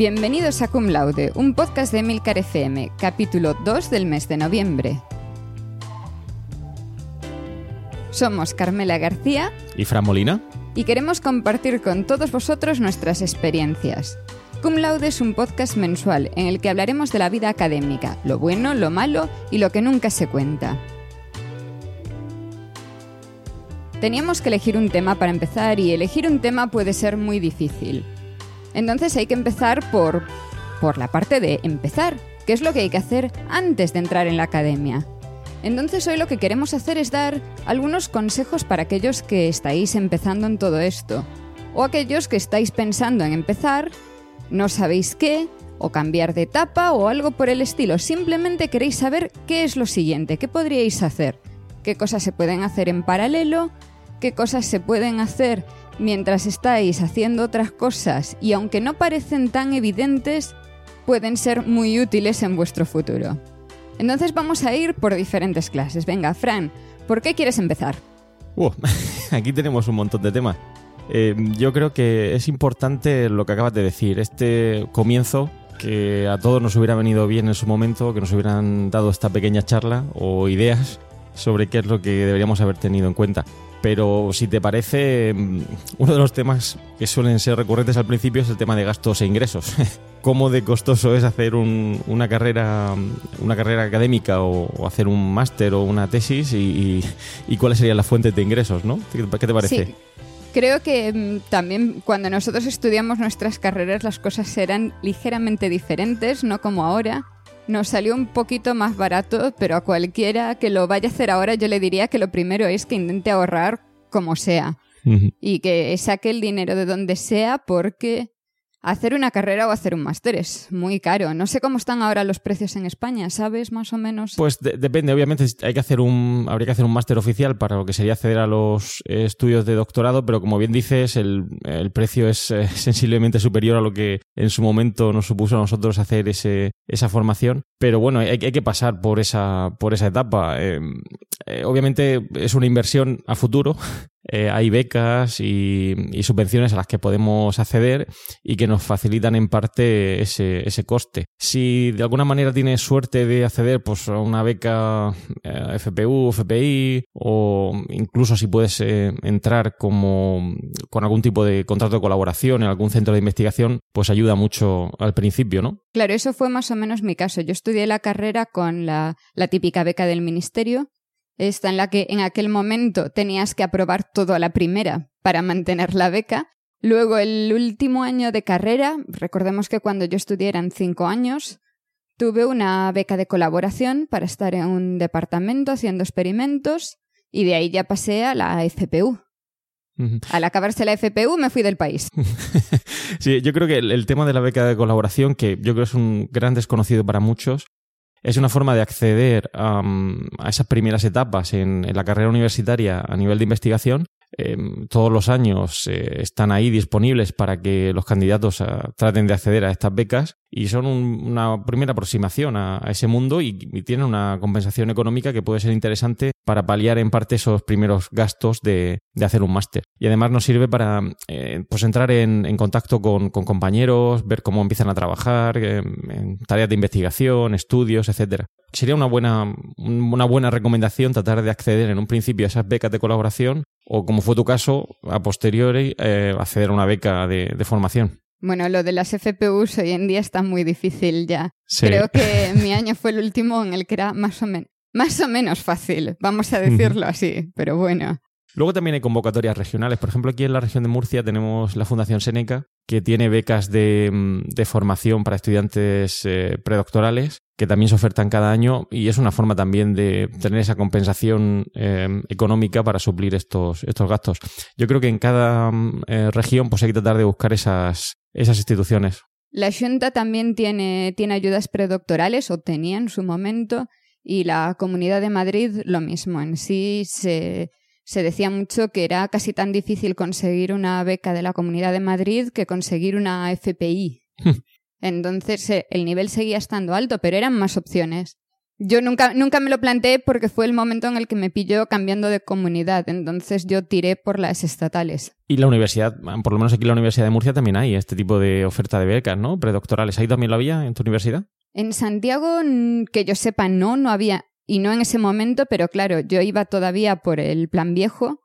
Bienvenidos a Cum Laude, un podcast de Milcar FM, capítulo 2 del mes de noviembre. Somos Carmela García y Fran Molina y queremos compartir con todos vosotros nuestras experiencias. Cum Laude es un podcast mensual en el que hablaremos de la vida académica, lo bueno, lo malo y lo que nunca se cuenta. Teníamos que elegir un tema para empezar y elegir un tema puede ser muy difícil. Entonces hay que empezar por, por la parte de empezar, que es lo que hay que hacer antes de entrar en la academia. Entonces hoy lo que queremos hacer es dar algunos consejos para aquellos que estáis empezando en todo esto, o aquellos que estáis pensando en empezar, no sabéis qué, o cambiar de etapa o algo por el estilo, simplemente queréis saber qué es lo siguiente, qué podríais hacer, qué cosas se pueden hacer en paralelo, qué cosas se pueden hacer mientras estáis haciendo otras cosas y aunque no parecen tan evidentes, pueden ser muy útiles en vuestro futuro. Entonces vamos a ir por diferentes clases. Venga, Fran, ¿por qué quieres empezar? Aquí tenemos un montón de temas. Eh, yo creo que es importante lo que acabas de decir, este comienzo que a todos nos hubiera venido bien en su momento, que nos hubieran dado esta pequeña charla o ideas sobre qué es lo que deberíamos haber tenido en cuenta. Pero si te parece, mm, uno de los temas que suelen ser recurrentes al principio es el tema de gastos e ingresos. ¿Cómo de costoso es hacer una, carrera, una carrera académica o, hacer un máster o una tesis y, cuáles serían las fuentes de ingresos? ¿no? ¿Qué, te parece? Sí. Creo que mm, también cuando nosotros estudiamos nuestras carreras las cosas eran ligeramente diferentes, no como ahora nos salió un poquito más barato, pero a cualquiera que lo vaya a hacer ahora yo le diría que lo primero es que intente ahorrar como sea. Y que saque el dinero de donde sea porque Hacer una carrera o hacer un máster es muy caro. No sé cómo están ahora los precios en España, ¿sabes más o menos? Pues depende, obviamente hay que hacer un, habría que hacer un máster oficial para lo que sería acceder a los estudios de doctorado, pero como bien dices, el, precio es eh, sensiblemente superior a lo que en su momento nos supuso a nosotros hacer ese, esa formación. Pero bueno, hay, que pasar por esa, por esa etapa. Eh, eh, obviamente es una inversión a futuro eh, hay becas y, subvenciones a las que podemos acceder y que nos facilitan en parte ese, ese coste. Si de alguna manera tienes suerte de acceder pues, a una beca eh, FPU, FPI o incluso si puedes eh, entrar como, con algún tipo de contrato de colaboración en algún centro de investigación, pues ayuda mucho al principio, ¿no? Claro, eso fue más o menos mi caso. Yo estudié la carrera con la, la típica beca del ministerio esta en la que en aquel momento tenías que aprobar todo a la primera para mantener la beca. Luego el último año de carrera, recordemos que cuando yo estudié eran cinco años, tuve una beca de colaboración para estar en un departamento haciendo experimentos y de ahí ya pasé a la FPU. Al acabarse la FPU me fui del país. sí, yo creo que el, tema de la beca de colaboración, que yo creo que es un gran desconocido para muchos, es una forma de acceder a esas primeras etapas en, la carrera universitaria a nivel de investigación. Em, todos los años eh, están ahí disponibles para que los candidatos ah, traten de acceder a estas becas y son una primera aproximación a, ese mundo y, tienen una compensación económica que puede ser interesante para paliar en parte esos primeros gastos de, hacer un máster. Y además nos sirve para eh, pues entrar en, contacto con, compañeros, ver cómo empiezan a trabajar, em, en tareas de investigación, estudios, etcétera. Sería una buena, una buena recomendación tratar de acceder en un principio a esas becas de colaboración o, como fue tu caso, a posteriori eh, acceder a una beca de formación. Bueno, lo de las FPUs hoy en día está muy difícil ya. Creo que mi año fue el último en el que era más o, más o menos fácil, vamos a decirlo así, pero bueno. Luego también hay convocatorias regionales. Por ejemplo, aquí en la región de Murcia tenemos la Fundación Seneca, que tiene becas de, mm, formación para estudiantes eh, predoctorales, que también se ofertan cada año y es una forma también de tener esa compensación em, económica para suplir estos, estos gastos. Yo creo que en cada mm, eh, región pues hay que tratar de buscar esas, esas instituciones. La Junta también tiene, tiene ayudas predoctorales, o tenía en su momento, y la Comunidad de Madrid lo mismo. En sí se, se decía mucho que era casi tan difícil conseguir una beca de la Comunidad de Madrid que conseguir una FPI. Entonces eh, el nivel seguía estando alto, pero eran más opciones. Yo nunca, nunca me lo planteé porque fue el momento en el que me pilló cambiando de comunidad, entonces yo tiré por las estatales. Y la universidad, por lo menos aquí en la Universidad de Murcia también hay este tipo de oferta de becas, ¿no? Predoctorales. ¿Ahí también lo había en tu universidad? En Santiago, que yo sepa, no, no había. Y no en ese momento, pero claro, yo iba todavía por el plan viejo.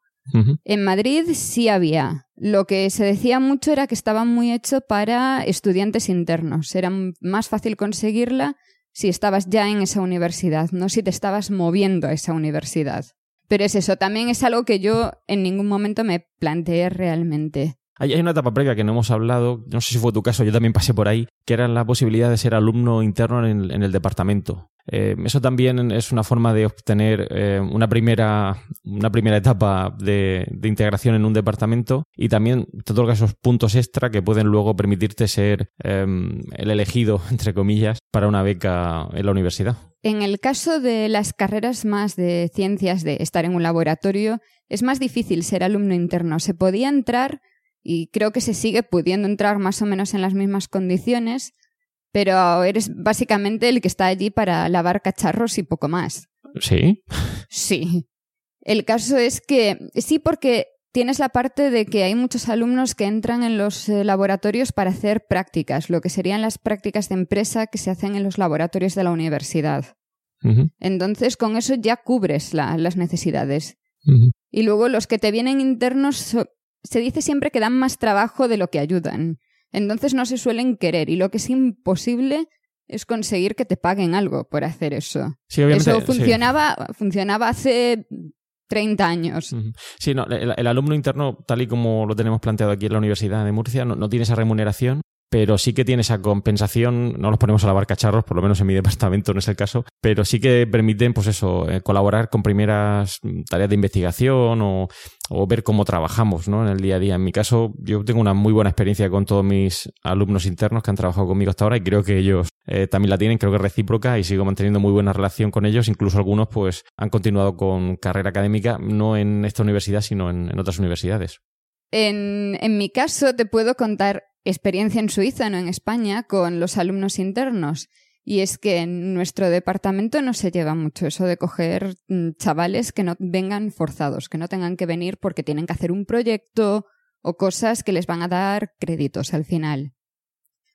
En Madrid sí había. Lo que se decía mucho era que estaba muy hecho para estudiantes internos. Era más fácil conseguirla si estabas ya en esa universidad, no si te estabas moviendo a esa universidad. Pero es eso, también es algo que yo en ningún momento me planteé realmente. Hay, una etapa previa que no hemos hablado, no sé si fue tu caso, yo también pasé por ahí, que era la posibilidad de ser alumno interno en el departamento. Eh, eso también es una forma de obtener eh, una, primera, una primera etapa de, integración en un departamento y también te otorga esos puntos extra que pueden luego permitirte ser em, el elegido, entre comillas, para una beca en la universidad. En el caso de las carreras más de ciencias, de estar en un laboratorio, es más difícil ser alumno interno. Se podía entrar, y creo que se sigue pudiendo entrar más o menos en las mismas condiciones, pero eres básicamente el que está allí para lavar cacharros y poco más. ¿Sí? Sí. El caso es que sí, porque tienes la parte de que hay muchos alumnos que entran en los eh, laboratorios para hacer prácticas, lo que serían las prácticas de empresa que se hacen en los laboratorios de la universidad. Entonces, con eso ya cubres las necesidades. Y luego los que te vienen internos, se dice siempre que dan más trabajo de lo que ayudan. Entonces no se suelen querer y lo que es imposible es conseguir que te paguen algo por hacer eso. eso funcionaba, funcionaba hace 30 años. Sí, no, el, alumno interno, tal y como lo tenemos planteado aquí en la Universidad de Murcia, no tiene esa remuneración pero sí que tiene esa compensación, no los ponemos a lavar cacharros, por lo menos en mi departamento no es el caso, pero sí que permiten, pues eso, eh, colaborar con primeras tareas de investigación o, ver cómo trabajamos ¿no? en el día a día. En mi caso, yo tengo una muy buena experiencia con todos mis alumnos internos que han trabajado conmigo hasta ahora y creo que ellos eh, también la tienen, creo que recíproca y sigo manteniendo muy buena relación con ellos. Incluso algunos pues han continuado con carrera académica, no en esta universidad, sino en, otras universidades. En, en mi caso, te puedo contar experiencia en Suiza, no en España, con los alumnos internos. Y es que en nuestro departamento no se lleva mucho eso de coger mm, chavales que no vengan forzados, que no tengan que venir porque tienen que hacer un proyecto o cosas que les van a dar créditos al final.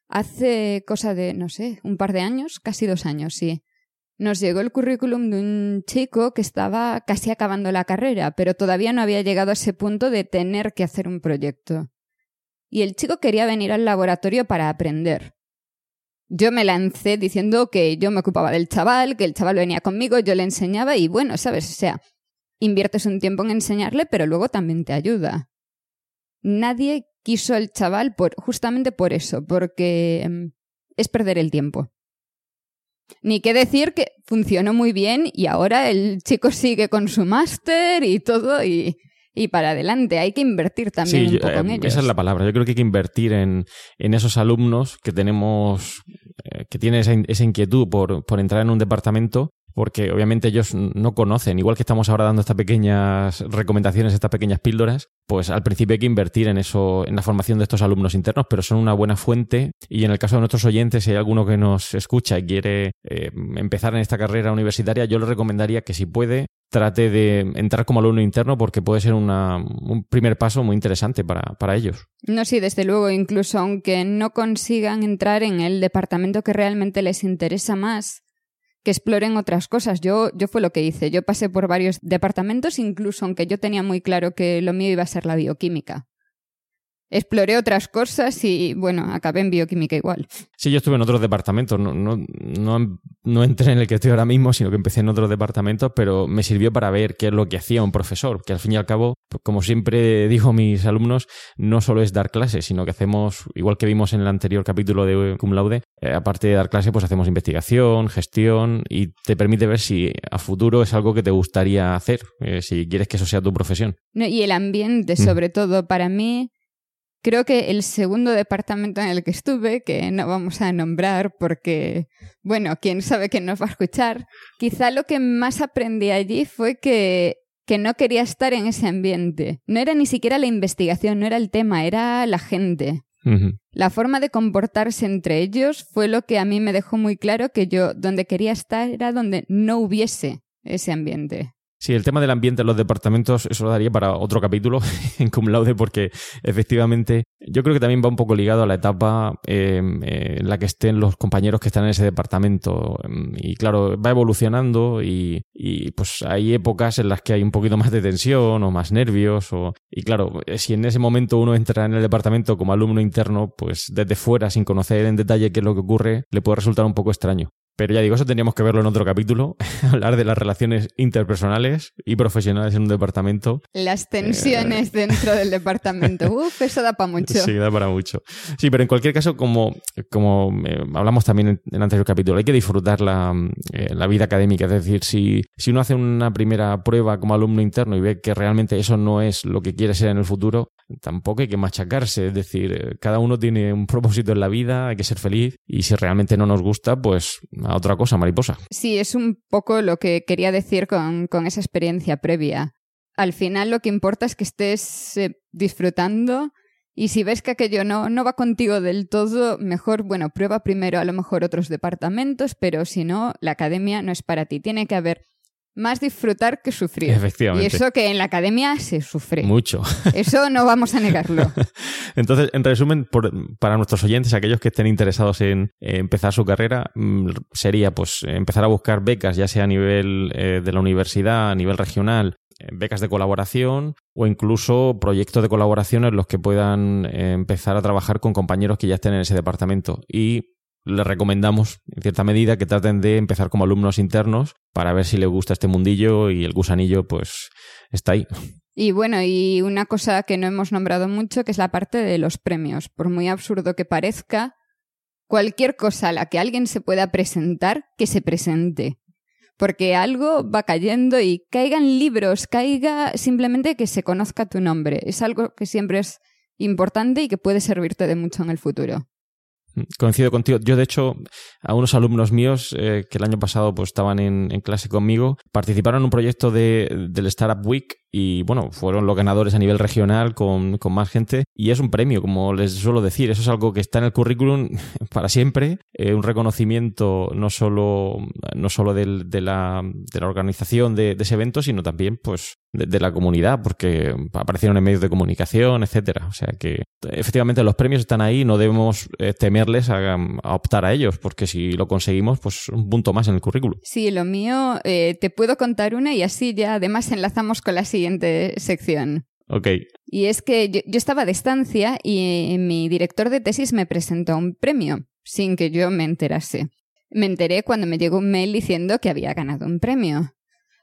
Hace cosa de, no sé, un par de años, casi dos años, sí. Nos llegó el currículum de un chico que estaba casi acabando la carrera, pero todavía no había llegado a ese punto de tener que hacer un proyecto y el chico quería venir al laboratorio para aprender. Yo me lancé diciendo que yo me ocupaba del chaval, que el chaval venía conmigo, yo le enseñaba y bueno, sabes, o sea, inviertes un tiempo en enseñarle, pero luego también te ayuda. Nadie quiso al chaval por, justamente por eso, porque em, es perder el tiempo. Ni qué decir que funcionó muy bien y ahora el chico sigue con su máster y todo y y para adelante. Hay que invertir también un poco en eh, ellos. Esa es la palabra. Yo creo que hay que invertir en, en esos alumnos que tenemos, eh, que tienen esa, esa inquietud por, por entrar en un departamento porque obviamente ellos no conocen, igual que estamos ahora dando estas pequeñas recomendaciones, estas pequeñas píldoras, pues al principio hay que invertir en eso, en la formación de estos alumnos internos, pero son una buena fuente y en el caso de nuestros oyentes, si hay alguno que nos escucha y quiere eh, empezar en esta carrera universitaria, yo le recomendaría que si puede, trate de entrar como alumno interno porque puede ser un primer paso muy interesante para, para ellos. No, sí, desde luego, incluso aunque no consigan entrar en el departamento que realmente les interesa más, que exploren otras cosas. Yo, yo fue lo que hice. Yo pasé por varios departamentos, incluso aunque yo tenía muy claro que lo mío iba a ser la bioquímica exploré otras cosas y bueno, acabé en bioquímica igual. Sí, yo estuve en otros departamentos, no, no, no, no, entré en el que estoy ahora mismo, sino que empecé en otros departamentos, pero me sirvió para ver qué es lo que hacía un profesor, que al fin y al cabo, pues, como siempre digo a mis alumnos, no solo es dar clases, sino que hacemos, igual que vimos en el anterior capítulo de Cum Laude, eh, aparte de dar clase, pues hacemos investigación, gestión y te permite ver si a futuro es algo que te gustaría hacer, eh, si quieres que eso sea tu profesión. y el ambiente, mm. sobre todo, para mí Creo que el segundo departamento en el que estuve, que no vamos a nombrar porque, bueno, quién sabe quién nos va a escuchar, quizá lo que más aprendí allí fue que, que no quería estar en ese ambiente. No era ni siquiera la investigación, no era el tema, era la gente. La forma de comportarse entre ellos fue lo que a mí me dejó muy claro que yo donde quería estar era donde no hubiese ese ambiente. Sí, el tema del ambiente en los departamentos, eso lo daría para otro capítulo en cum laude, porque efectivamente yo creo que también va un poco ligado a la etapa em, eh, en la que estén los compañeros que están en ese departamento. Em, y claro, va evolucionando y, y, pues hay épocas en las que hay un poquito más de tensión o más nervios. O, y claro, eh, si en ese momento uno entra en el departamento como alumno interno, pues desde fuera, sin conocer en detalle qué es lo que ocurre, le puede resultar un poco extraño. Pero ya digo, eso tendríamos que verlo en otro capítulo, hablar de las relaciones interpersonales y profesionales en un departamento. Las tensiones eh, dentro del departamento. Uf, eso da para mucho. Sí, da para mucho. Sí, pero en cualquier caso, como, como eh, hablamos también en el anterior capítulo, hay que disfrutar la, eh, la, vida académica. Es decir, si, si uno hace una primera prueba como alumno interno y ve que realmente eso no es lo que quiere ser en el futuro, tampoco hay que machacarse. Es decir, cada uno tiene un propósito en la vida, hay que ser feliz y si realmente no nos gusta, pues otra cosa, mariposa. Sí, es un poco lo que quería decir con, esa experiencia previa. Al final lo que importa es que estés eh, disfrutando y si ves que aquello no, no va contigo del todo, mejor, bueno, prueba primero a lo mejor otros departamentos, pero si no, la academia no es para ti. Tiene que haber más disfrutar que sufrir. Efectivamente. Y eso que en la academia se sufre. Mucho. Eso no vamos a negarlo. Entonces, en resumen, para nuestros oyentes, aquellos que estén interesados en empezar su carrera, mm, sería pues empezar a buscar becas, ya sea a nivel eh, de la universidad, a nivel regional, eh, becas de colaboración o incluso proyectos de colaboración en los que puedan eh, empezar a trabajar con compañeros que ya estén en ese departamento. Y les recomendamos, en cierta medida, que traten de empezar como alumnos internos para ver si les gusta este mundillo y el gusanillo, pues, está ahí. Y bueno, y una cosa que no hemos nombrado mucho, que es la parte de los premios. Por muy absurdo que parezca, cualquier cosa a la que alguien se pueda presentar, que se presente. Porque algo va cayendo y caigan libros, caiga simplemente que se conozca tu nombre. Es algo que siempre es importante y que puede servirte de mucho en el futuro. Coincido contigo. Yo, de hecho, a unos alumnos míos eh, que el año pasado pues, estaban en, clase conmigo, participaron en un proyecto de, del Startup Week y, bueno, fueron los ganadores a nivel regional con, con, más gente. Y es un premio, como les suelo decir. Eso es algo que está en el currículum para siempre. Eh, un reconocimiento no solo, no solo del, de, la, de la organización de, ese evento, sino también, pues, de, la comunidad, porque aparecieron en medios de comunicación, etcétera. O sea que efectivamente los premios están ahí, no debemos eh, temerles a, optar a ellos, porque si lo conseguimos, pues un punto más en el currículum. Sí, lo mío, eh, te puedo contar una y así ya además enlazamos con la sección. Ok. Y es que yo, yo estaba a distancia y mi director de tesis me presentó un premio, sin que yo me enterase. Me enteré cuando me llegó un mail diciendo que había ganado un premio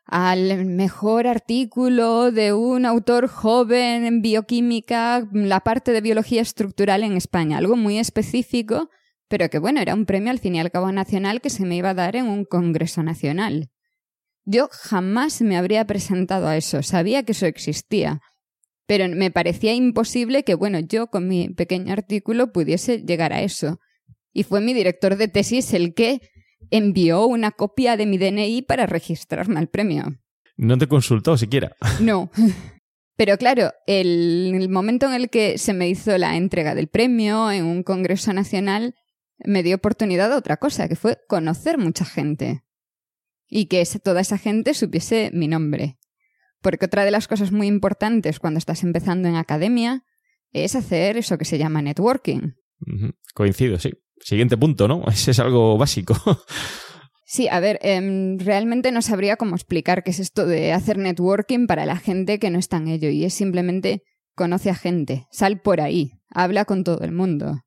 al mejor artículo de un autor joven en bioquímica, la parte de biología estructural en España, algo muy específico, pero que bueno, era un premio al fin y al cabo nacional que se me iba a dar en un congreso nacional. Yo jamás me habría presentado a eso, sabía que eso existía, pero me parecía imposible que, bueno, yo con mi pequeño artículo pudiese llegar a eso. Y fue mi director de tesis el que envió una copia de mi DNI para registrarme al premio. No te consultó siquiera. No. Pero claro, el, momento en el que se me hizo la entrega del premio en un Congreso Nacional me dio oportunidad a otra cosa, que fue conocer mucha gente. Y que toda esa gente supiese mi nombre. Porque otra de las cosas muy importantes cuando estás empezando en academia es hacer eso que se llama networking. Coincido, sí siguiente punto, ¿no? Ese es algo básico. Sí, a ver, em, realmente no sabría cómo explicar qué es esto de hacer networking para la gente que no está en ello y es simplemente conoce a gente, sal por ahí, habla con todo el mundo.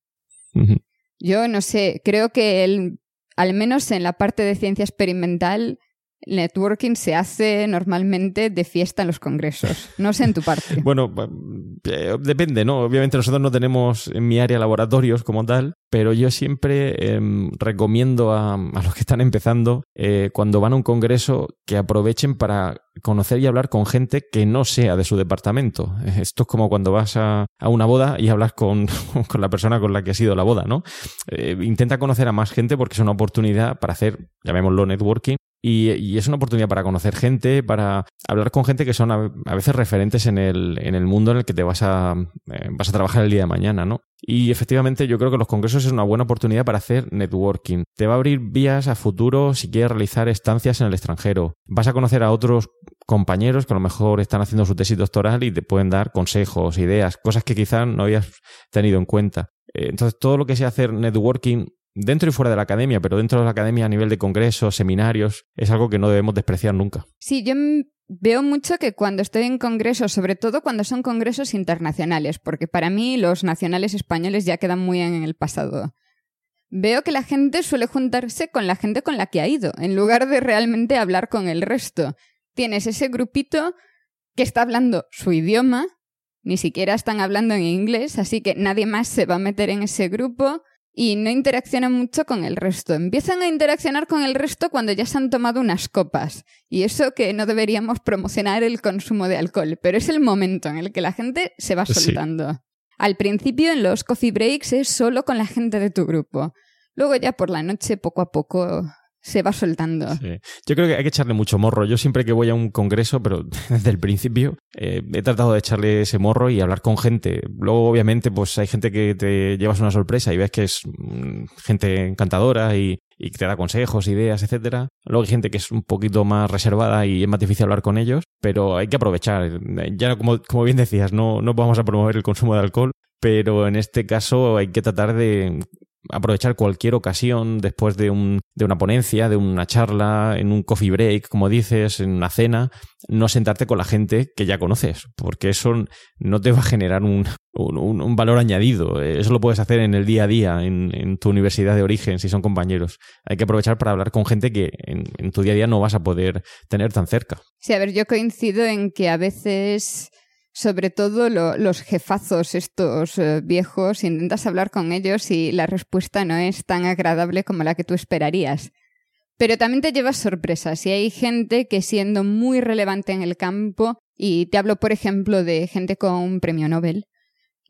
Yo no sé, creo que el, al menos en la parte de ciencia experimental networking se hace normalmente de fiesta en los congresos. No sé en tu parte. bueno, eh, depende, ¿no? Obviamente nosotros no tenemos en mi área laboratorios como tal, pero yo siempre em, recomiendo a, los que están empezando, eh, cuando van a un congreso, que aprovechen para conocer y hablar con gente que no sea de su departamento. Esto es como cuando vas a, una boda y hablas con, con, la persona con la que ha sido la boda, ¿no? Eh, intenta conocer a más gente porque es una oportunidad para hacer, llamémoslo networking, Y, es una oportunidad para conocer gente, para hablar con gente que son a, veces referentes en el, en el, mundo en el que te vas a, eh, vas a trabajar el día de mañana, ¿no? Y efectivamente yo creo que los congresos es una buena oportunidad para hacer networking. Te va a abrir vías a futuro si quieres realizar estancias en el extranjero. Vas a conocer a otros compañeros que a lo mejor están haciendo su tesis doctoral y te pueden dar consejos, ideas, cosas que quizás no habías tenido en cuenta. Eh, entonces, todo lo que sea hacer networking dentro y fuera de la academia, pero dentro de la academia a nivel de congresos, seminarios, es algo que no debemos despreciar nunca. Sí, yo veo mucho que cuando estoy en congresos, sobre todo cuando son congresos internacionales, porque para mí los nacionales españoles ya quedan muy en el pasado. Veo que la gente suele juntarse con la gente con la que ha ido, en lugar de realmente hablar con el resto. Tienes ese grupito que está hablando su idioma, ni siquiera están hablando en inglés, así que nadie más se va a meter en ese grupo y no interaccionan mucho con el resto. Empiezan a interaccionar con el resto cuando ya se han tomado unas copas. Y eso que no deberíamos promocionar el consumo de alcohol, pero es el momento en el que la gente se va soltando. Al principio en los coffee breaks es solo con la gente de tu grupo. Luego ya por la noche poco a poco se va soltando. Yo creo que hay que echarle mucho morro. Yo siempre que voy a un congreso, pero desde el principio, eh, he tratado de echarle ese morro y hablar con gente. Luego, obviamente, pues hay gente que te llevas una sorpresa y ves que es mm, gente encantadora y, y te da consejos, ideas, etcétera. Luego hay gente que es un poquito más reservada y es más difícil hablar con ellos, pero hay que aprovechar. Ya como, como bien decías, no, no vamos a promover el consumo de alcohol, pero en este caso hay que tratar de aprovechar cualquier ocasión después de, un, de una ponencia, de una charla, en un coffee break, como dices, en una cena, no sentarte con la gente que ya conoces, porque eso no te va a generar un, un, valor añadido. Eso lo puedes hacer en el día a día, en, en, tu universidad de origen, si son compañeros. Hay que aprovechar para hablar con gente que en, en tu día a día no vas a poder tener tan cerca. Sí, a ver, yo coincido en que a veces sobre todo los jefazos estos eh, viejos, intentas hablar con ellos y la respuesta no es tan agradable como la que tú esperarías. Pero también te llevas sorpresas y hay gente que siendo muy relevante en el campo, y te hablo por ejemplo de gente con un premio Nobel,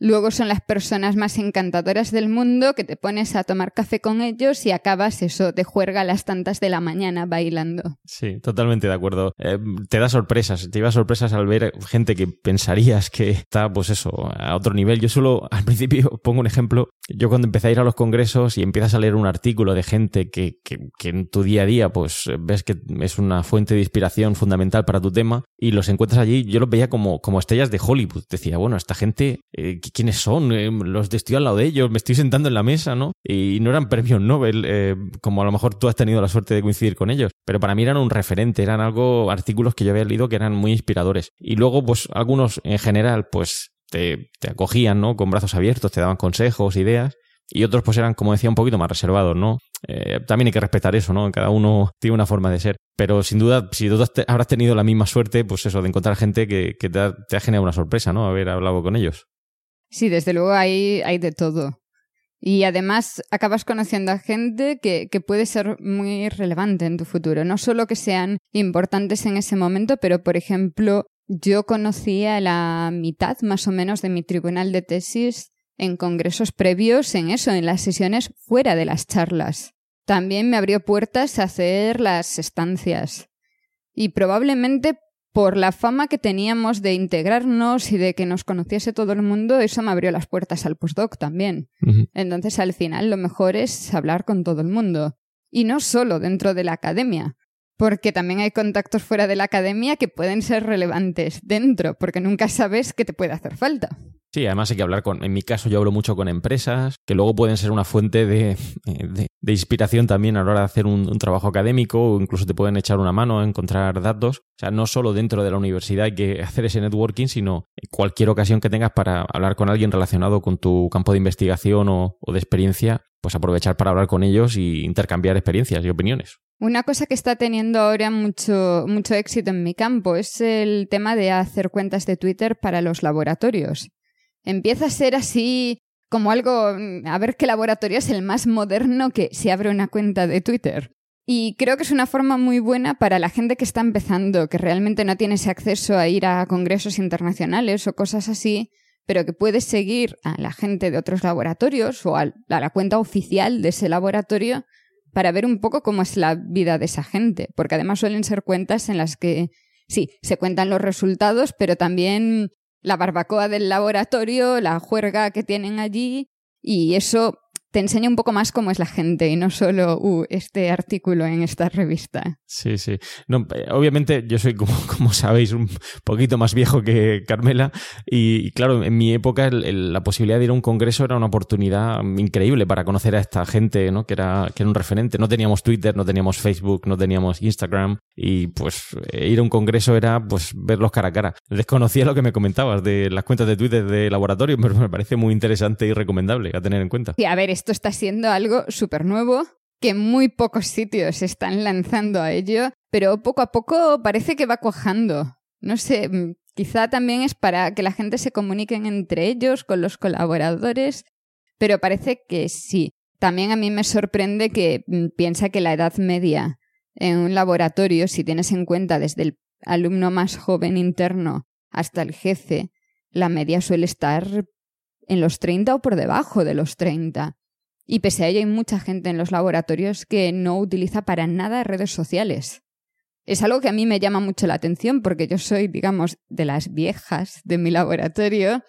Luego son las personas más encantadoras del mundo que te pones a tomar café con ellos y acabas eso de juerga a las tantas de la mañana bailando. Sí, totalmente de acuerdo. Eh, te da sorpresas, te lleva sorpresas al ver gente que pensarías que está, pues eso, a otro nivel. Yo solo al principio pongo un ejemplo. Yo cuando empecé a ir a los congresos y empiezas a leer un artículo de gente que, que, que en tu día a día pues ves que es una fuente de inspiración fundamental para tu tema y los encuentras allí, yo los veía como, como estrellas de Hollywood. Decía, bueno, esta gente... Eh, quiénes son, eh, los estoy al lado de ellos, me estoy sentando en la mesa, ¿no? Y no eran premios Nobel, eh, como a lo mejor tú has tenido la suerte de coincidir con ellos, pero para mí eran un referente, eran algo, artículos que yo había leído que eran muy inspiradores. Y luego, pues algunos en general, pues te, te acogían, ¿no? Con brazos abiertos, te daban consejos, ideas. Y otros pues eran, como decía, un poquito más reservados, ¿no? Eh, también hay que respetar eso, ¿no? Cada uno tiene una forma de ser. Pero sin duda, si tú habrás tenido la misma suerte, pues eso, de encontrar gente que, te, ha, generado una sorpresa, ¿no? Haber hablado con ellos. Sí, desde luego hay, hay de todo. Y además acabas conociendo a gente que, que, puede ser muy relevante en tu futuro. No solo que sean importantes en ese momento, pero por ejemplo, yo conocía la mitad más o menos de mi tribunal de tesis en congresos previos en eso, en las sesiones fuera de las charlas. También me abrió puertas a hacer las estancias. Y probablemente por la fama que teníamos de integrarnos y de que nos conociese todo el mundo, eso me abrió las puertas al postdoc también. Entonces, al final, lo mejor es hablar con todo el mundo. Y no solo dentro de la academia, porque también hay contactos fuera de la academia que pueden ser relevantes dentro, porque nunca sabes qué te puede hacer falta. Sí, además hay que hablar con, en mi caso yo hablo mucho con empresas, que luego pueden ser una fuente de, de, inspiración también a la hora de hacer un, trabajo académico o incluso te pueden echar una mano a encontrar datos. O sea, no solo dentro de la universidad hay que hacer ese networking, sino cualquier ocasión que tengas para hablar con alguien relacionado con tu campo de investigación o, o de experiencia, pues aprovechar para hablar con ellos y intercambiar experiencias y opiniones. Una cosa que está teniendo ahora mucho, mucho éxito en mi campo es el tema de hacer cuentas de Twitter para los laboratorios. Empieza a ser así como algo, mm, a ver qué laboratorio es el más moderno que se abre una cuenta de Twitter. Y creo que es una forma muy buena para la gente que está empezando, que realmente no tiene ese acceso a ir a congresos internacionales o cosas así, pero que puede seguir a la gente de otros laboratorios o a la cuenta oficial de ese laboratorio para ver un poco cómo es la vida de esa gente, porque además suelen ser cuentas en las que, sí, se cuentan los resultados, pero también la barbacoa del laboratorio, la juerga que tienen allí, y eso te enseña un poco más cómo es la gente y no solo uh, este artículo en esta revista. Sí, sí. No, eh, obviamente yo soy, como, como sabéis, un poquito más viejo que Carmela y, claro, en mi época la posibilidad de ir a un congreso era una oportunidad increíble para conocer a esta gente, ¿no? Que era, que era un referente. No teníamos Twitter, no teníamos Facebook, no teníamos Instagram y pues eh, ir a un congreso era pues verlos cara a cara. Desconocía lo que me comentabas de las cuentas de Twitter de laboratorio, pero me parece muy interesante y recomendable a tener en cuenta. Sí, a ver, esto está siendo algo súper nuevo, que muy pocos sitios están lanzando a ello, pero poco a poco parece que va cuajando. No sé, mm, quizá también es para que la gente se comunique entre ellos, con los colaboradores, pero parece que sí. También a mí me sorprende que mm, piensa que la edad media en un laboratorio, si tienes en cuenta desde el alumno más joven interno hasta el jefe, la media suele estar en los 30 o por debajo de los 30. Y pese a ello hay mucha gente en los laboratorios que no utiliza para nada redes sociales. Es algo que a mí me llama mucho la atención porque yo soy, digamos, de las viejas de mi laboratorio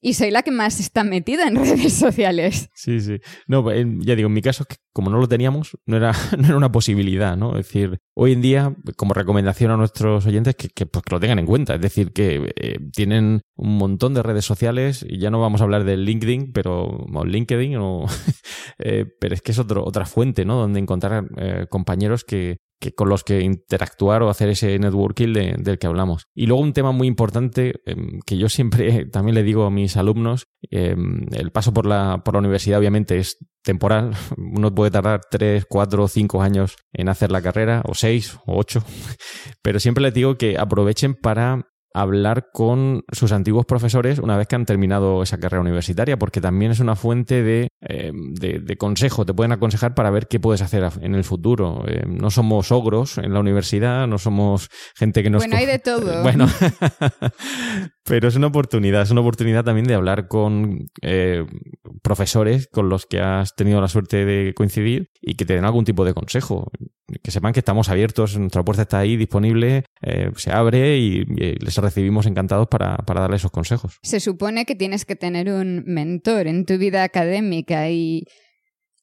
y soy la que más está metida en redes sociales. Sí, sí. No, ya digo, en mi caso, como no lo teníamos, no era, no era una posibilidad, ¿no? Es decir, hoy en día, como recomendación a nuestros oyentes, que, que, pues, lo tengan en cuenta. Es decir, que eh, tienen un montón de redes sociales, y ya no vamos a hablar de LinkedIn, pero, o LinkedIn, o, eh, pero es que es otro, otra fuente, ¿no? Donde encontrar eh, compañeros que, que con los que interactuar o hacer ese networking del que hablamos. Y luego un tema muy importante em, que yo siempre también le digo a mis alumnos, em, el paso por la, por la universidad obviamente es temporal, uno puede tardar 3, 4, 5 años en hacer la carrera, o 6 o 8, pero siempre les digo que aprovechen para hablar con sus antiguos profesores una vez que han terminado esa carrera universitaria, porque también es una fuente de, eh, de, consejo, te pueden aconsejar para ver qué puedes hacer en el futuro. Eh, no somos ogros en la universidad, no somos gente que nos... Bueno, hay de todo. Bueno, pero es una oportunidad, es una oportunidad también de hablar con eh, profesores con los que has tenido la suerte de coincidir y que te den algún tipo de consejo. Que sepan que estamos abiertos, nuestra puerta está ahí disponible, se abre y, y les recibimos encantados para, para darle esos consejos. Se supone que tienes que tener un mentor en tu vida académica y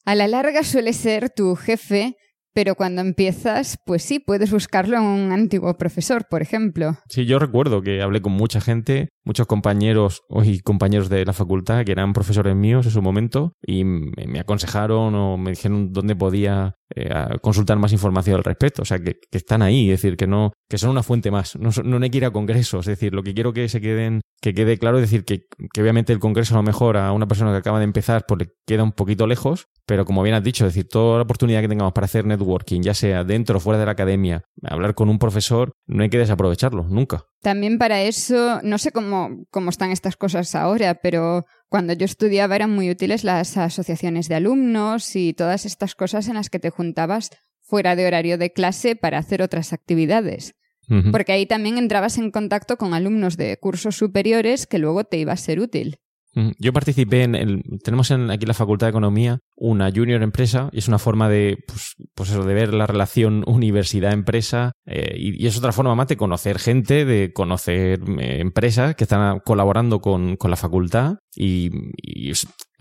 a la larga suele ser tu jefe pero cuando empiezas, pues sí, puedes buscarlo en un antiguo profesor, por ejemplo. Sí, yo recuerdo que hablé con mucha gente, muchos compañeros y compañeros de la facultad que eran profesores míos en su momento y me aconsejaron o me dijeron dónde podía eh, consultar más información al respecto. O sea, que, están ahí, es decir, que no, que son una fuente más. No, no hay que ir a congresos, es decir, lo que quiero que se queden, que quede claro, es decir, que, que obviamente el congreso a lo mejor a una persona que acaba de empezar pues le queda un poquito lejos, pero como bien has dicho, es decir, toda la oportunidad que tengamos para hacer networking, ya sea dentro o fuera de la academia, hablar con un profesor, no hay que desaprovecharlo, nunca. También para eso, no sé cómo, cómo están estas cosas ahora, pero cuando yo estudiaba eran muy útiles las asociaciones de alumnos y todas estas cosas en las que te juntabas fuera de horario de clase para hacer otras actividades. Porque ahí también entrabas en contacto con alumnos de cursos superiores que luego te iba a ser útil. Yo participé en el, tenemos en, aquí en la Facultad de Economía una junior empresa y es una forma de, pues, pues de ver la relación universidad-empresa eh, y, es otra forma más de conocer gente, de conocer eh, empresas que están colaborando con, con la facultad y, y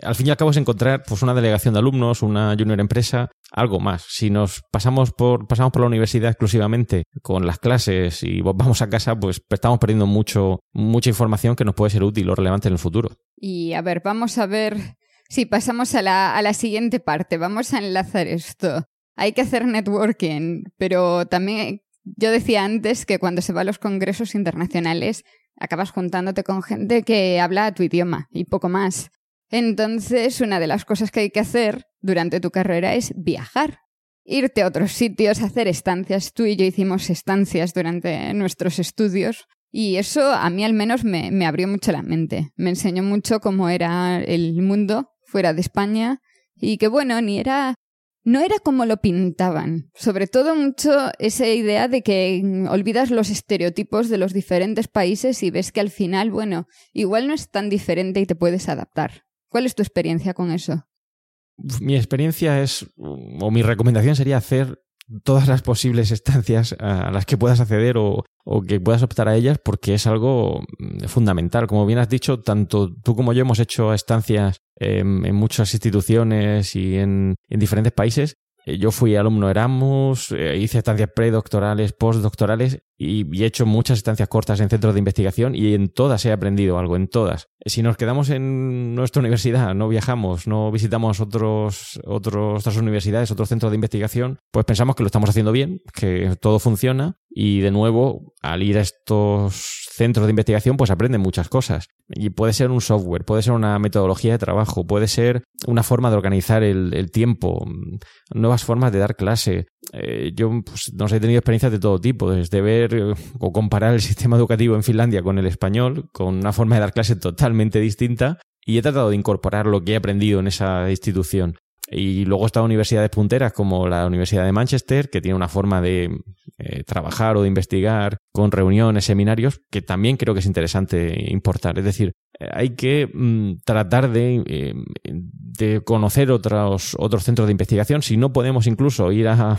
al fin y al cabo es encontrar pues una delegación de alumnos, una junior empresa, algo más. Si nos pasamos por, pasamos por la universidad exclusivamente con las clases y vamos a casa, pues estamos perdiendo mucho, mucha información que nos puede ser útil o relevante en el futuro. Y a ver, vamos a ver si pasamos a la, a la siguiente parte. Vamos a enlazar esto. Hay que hacer networking, pero también yo decía antes que cuando se va a los congresos internacionales acabas juntándote con gente que habla tu idioma y poco más. Entonces, una de las cosas que hay que hacer durante tu carrera es viajar. Irte a otros sitios, hacer estancias. Tú y yo hicimos estancias durante nuestros estudios y eso a mí al menos me, abrió mucho la mente. Me enseñó mucho cómo era el mundo fuera de España y que bueno, ni era no era como lo pintaban. Sobre todo mucho esa idea de que olvidas los estereotipos de los diferentes países y ves que al final, bueno, igual no es tan diferente y te puedes adaptar. ¿Cuál es tu experiencia con eso? mi experiencia es, o mi recomendación sería hacer todas las posibles estancias a las que puedas acceder o, que puedas optar a ellas porque es algo mm, fundamental. Como bien has dicho, tanto tú como yo hemos hecho estancias en, muchas instituciones y en, diferentes países. Eh, yo fui alumno Erasmus, eh, hice estancias predoctorales, postdoctorales y, he hecho muchas estancias cortas en centros de investigación y en todas he aprendido algo, en todas. Si nos quedamos en nuestra universidad, no viajamos, no visitamos otros, otros, otras universidades, otros centros de investigación, pues pensamos que lo estamos haciendo bien, que todo funciona y de nuevo, al ir a estos centros de investigación, pues aprenden muchas cosas. Y puede ser un software, puede ser una metodología de trabajo, puede ser una forma de organizar el, tiempo, nuevas formas de dar clase. Eh, yo pues, no he tenido experiencias de todo tipo, desde ver eh, o comparar el sistema educativo en Finlandia con el español, con una forma de dar clase totalmente distinta, y he tratado de incorporar lo que he aprendido en esa institución. Y luego está universidades punteras como la Universidad de Manchester, que tiene una forma de eh, trabajar o de investigar con reuniones, seminarios, que también creo que es interesante importar. Es decir, hay que mm, tratar de, eh, de, conocer otros, otros centros de investigación. Si no podemos incluso ir a,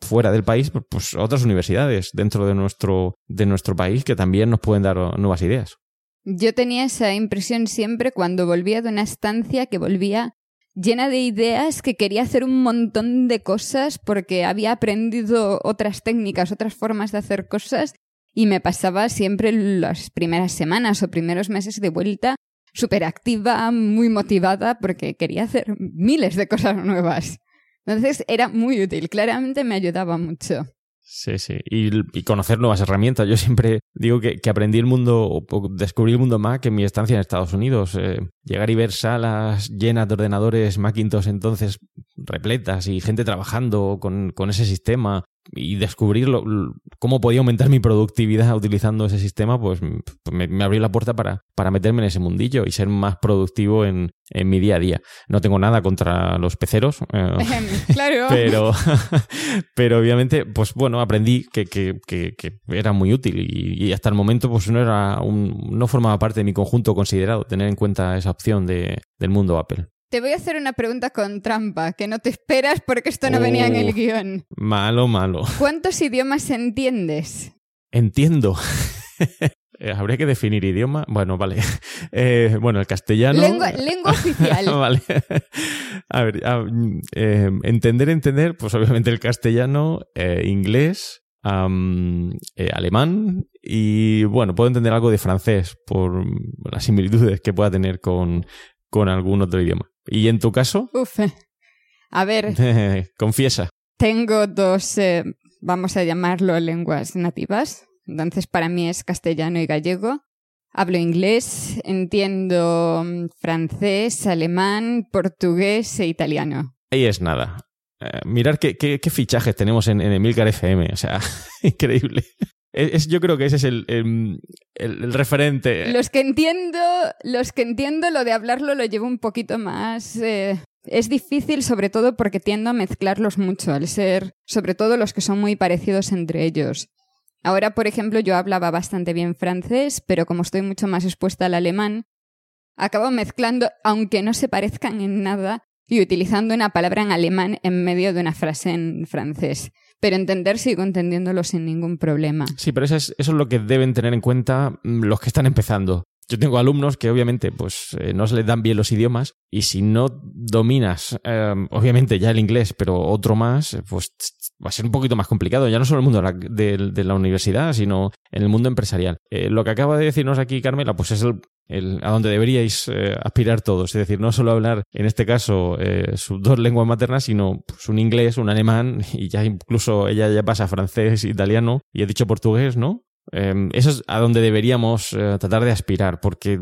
fuera del país, pues, pues otras universidades dentro de nuestro, de nuestro país que también nos pueden dar nuevas ideas. Yo tenía esa impresión siempre cuando volvía de una estancia que volvía llena de ideas, que quería hacer un montón de cosas porque había aprendido otras técnicas, otras formas de hacer cosas y me pasaba siempre las primeras semanas o primeros meses de vuelta súper activa, muy motivada porque quería hacer miles de cosas nuevas. Entonces era muy útil, claramente me ayudaba mucho. Sí, sí. Y, conocer nuevas herramientas. Yo siempre digo que, aprendí el mundo, o descubrí el mundo Mac en mi estancia en Estados Unidos. Eh, llegar y ver salas llenas de ordenadores Macintosh entonces repletas y gente trabajando con, con ese sistema y descubrir cómo podía aumentar mi productividad utilizando ese sistema, pues, pues me, abrió la puerta para, para meterme en ese mundillo y ser más productivo en, en mi día a día. No tengo nada contra los peceros, eh, claro. pero, pero obviamente, pues bueno, aprendí que, que, que, era muy útil y, hasta el momento pues no, era un, no formaba parte de mi conjunto considerado tener en cuenta esa opción de, del mundo Apple. Te voy a hacer una pregunta con trampa, que no te esperas porque esto no venía en el guion. Malo, malo. ¿Cuántos idiomas entiendes? Entiendo. Eh, habría que definir idioma. Bueno, vale. Eh, bueno, el castellano. Lengua, oficial. vale. A ver, eh, entender, entender, pues obviamente el castellano, inglés, alemán y bueno, puedo entender algo de francés por las similitudes que pueda tener con, con algún otro idioma. ¿Y en tu caso? Uf. A ver. Confiesa. Tengo dos, eh, vamos a llamarlo lenguas nativas. Entonces, para mí es castellano y gallego. Hablo inglés, entiendo mm, francés, alemán, portugués e italiano. Ahí es nada. Eh, mirar qué, qué, fichajes tenemos en, en Emilcar FM. O sea, increíble. Es, yo creo que ese es el, el, referente. Los que entiendo, los que entiendo lo de hablarlo lo llevo un poquito más. Eh, es difícil, sobre todo porque tiendo a mezclarlos mucho, al ser, sobre todo los que son muy parecidos entre ellos. Ahora, por ejemplo, yo hablaba bastante bien francés, pero como estoy mucho más expuesta al alemán, acabo mezclando, aunque no se parezcan en nada, y utilizando una palabra en alemán en medio de una frase en francés pero entender sigo entendiéndolo sin ningún problema. Sí, pero eso es, eso es lo que deben tener en cuenta mm, los que están empezando. Yo tengo alumnos que obviamente pues eh, no se les dan bien los idiomas y si no dominas em, obviamente ya el inglés pero otro más pues va a ser un poquito más complicado ya no solo en el mundo de la, universidad sino en el mundo empresarial. Eh, lo que acaba de decirnos aquí Carmela pues es el, a donde deberíais eh, aspirar todos. Es decir, no solo hablar, en este caso, eh, sus dos lenguas maternas, sino pues, un inglés, un alemán, y ya incluso ella ya pasa francés, italiano, y he dicho portugués, ¿no? Em, eso es a donde deberíamos eh, tratar de aspirar, porque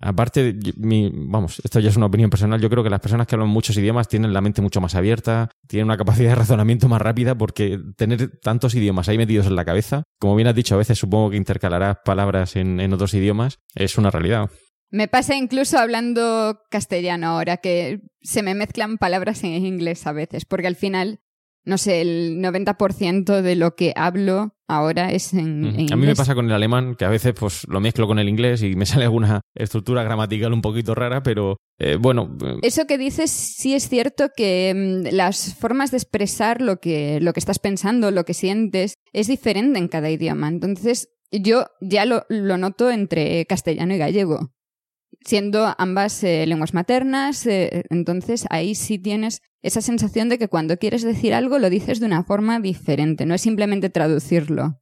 aparte, mi, vamos, esto ya es una opinión personal, yo creo que las personas que hablan muchos idiomas tienen la mente mucho más abierta, tienen una capacidad de razonamiento más rápida, porque tener tantos idiomas ahí metidos en la cabeza, como bien has dicho, a veces supongo que intercalarás palabras en, en otros idiomas, es una realidad. Me pasa incluso hablando castellano ahora, que se me mezclan palabras en inglés a veces, porque al final no sé, el 90% de lo que hablo ahora es en, inglés. A mí me pasa con el alemán, que a veces pues lo mezclo con el inglés y me sale alguna estructura gramatical un poquito rara, pero, eh, bueno. Eh, Eso que dices sí es cierto que mm, las formas de expresar lo que, lo que estás pensando, lo que sientes, es diferente en cada idioma. Entonces, yo ya lo, lo noto entre castellano y gallego. Siendo ambas eh, lenguas maternas, entonces ahí sí tienes esa sensación de que cuando quieres decir algo lo dices de una forma diferente, no es simplemente traducirlo.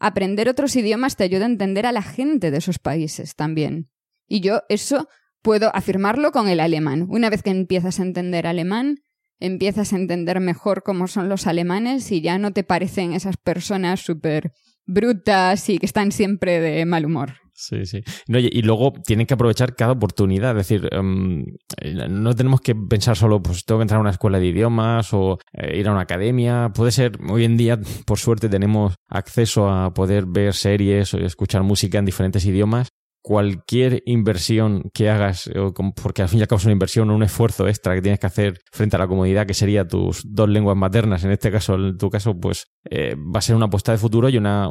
Aprender otros idiomas te ayuda a entender a la gente de esos países también. Y yo eso puedo afirmarlo con el alemán. Una vez que empiezas a entender alemán, empiezas a entender mejor cómo son los alemanes y ya no te parecen esas personas súper brutas y que están siempre de mal humor. Sí, sí. y luego tienen que aprovechar cada oportunidad. Es decir, em, no tenemos que pensar solo, pues tengo que entrar a una escuela de idiomas o eh, ir a una academia. Puede ser, hoy en día, por suerte, tenemos acceso a poder ver series o escuchar música en diferentes idiomas cualquier inversión que hagas, porque al fin y al cabo es una inversión o un esfuerzo extra que tienes que hacer frente a la comodidad que sería tus dos lenguas maternas, en este caso, en tu caso, pues eh, va a ser una apuesta de futuro y una,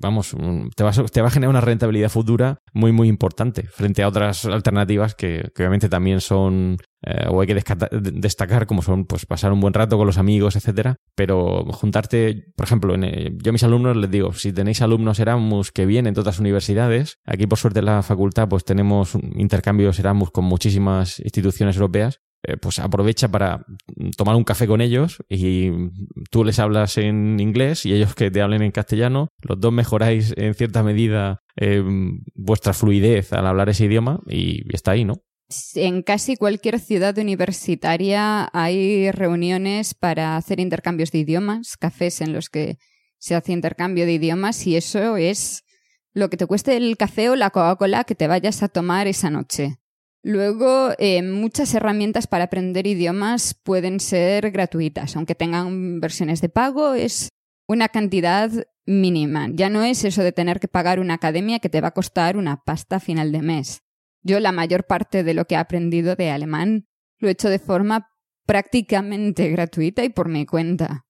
vamos, te va, a, te va a generar una rentabilidad futura muy, muy importante frente a otras alternativas que, que obviamente también son eh, o hay que destacar como son pues pasar un buen rato con los amigos, etcétera, pero juntarte, por ejemplo, en, eh, yo a mis alumnos les digo, si tenéis alumnos Erasmus que vienen de otras universidades, aquí por suerte en la facultad pues tenemos intercambios Erasmus con muchísimas instituciones europeas, eh, pues aprovecha para tomar un café con ellos y tú les hablas en inglés y ellos que te hablen en castellano, los dos mejoráis en cierta medida vuestra fluidez al hablar ese idioma y está ahí, ¿no? En casi cualquier ciudad universitaria hay reuniones para hacer intercambios de idiomas, cafés en los que se hace intercambio de idiomas y eso es lo que te cueste el café o la Coca-Cola que te vayas a tomar esa noche. Luego, eh, muchas herramientas para aprender idiomas pueden ser gratuitas, aunque tengan versiones de pago, es una cantidad mínima. Ya no es eso de tener que pagar una academia que te va a costar una pasta a final de mes. Yo la mayor parte de lo que he aprendido de alemán lo he hecho de forma prácticamente gratuita y por mi cuenta.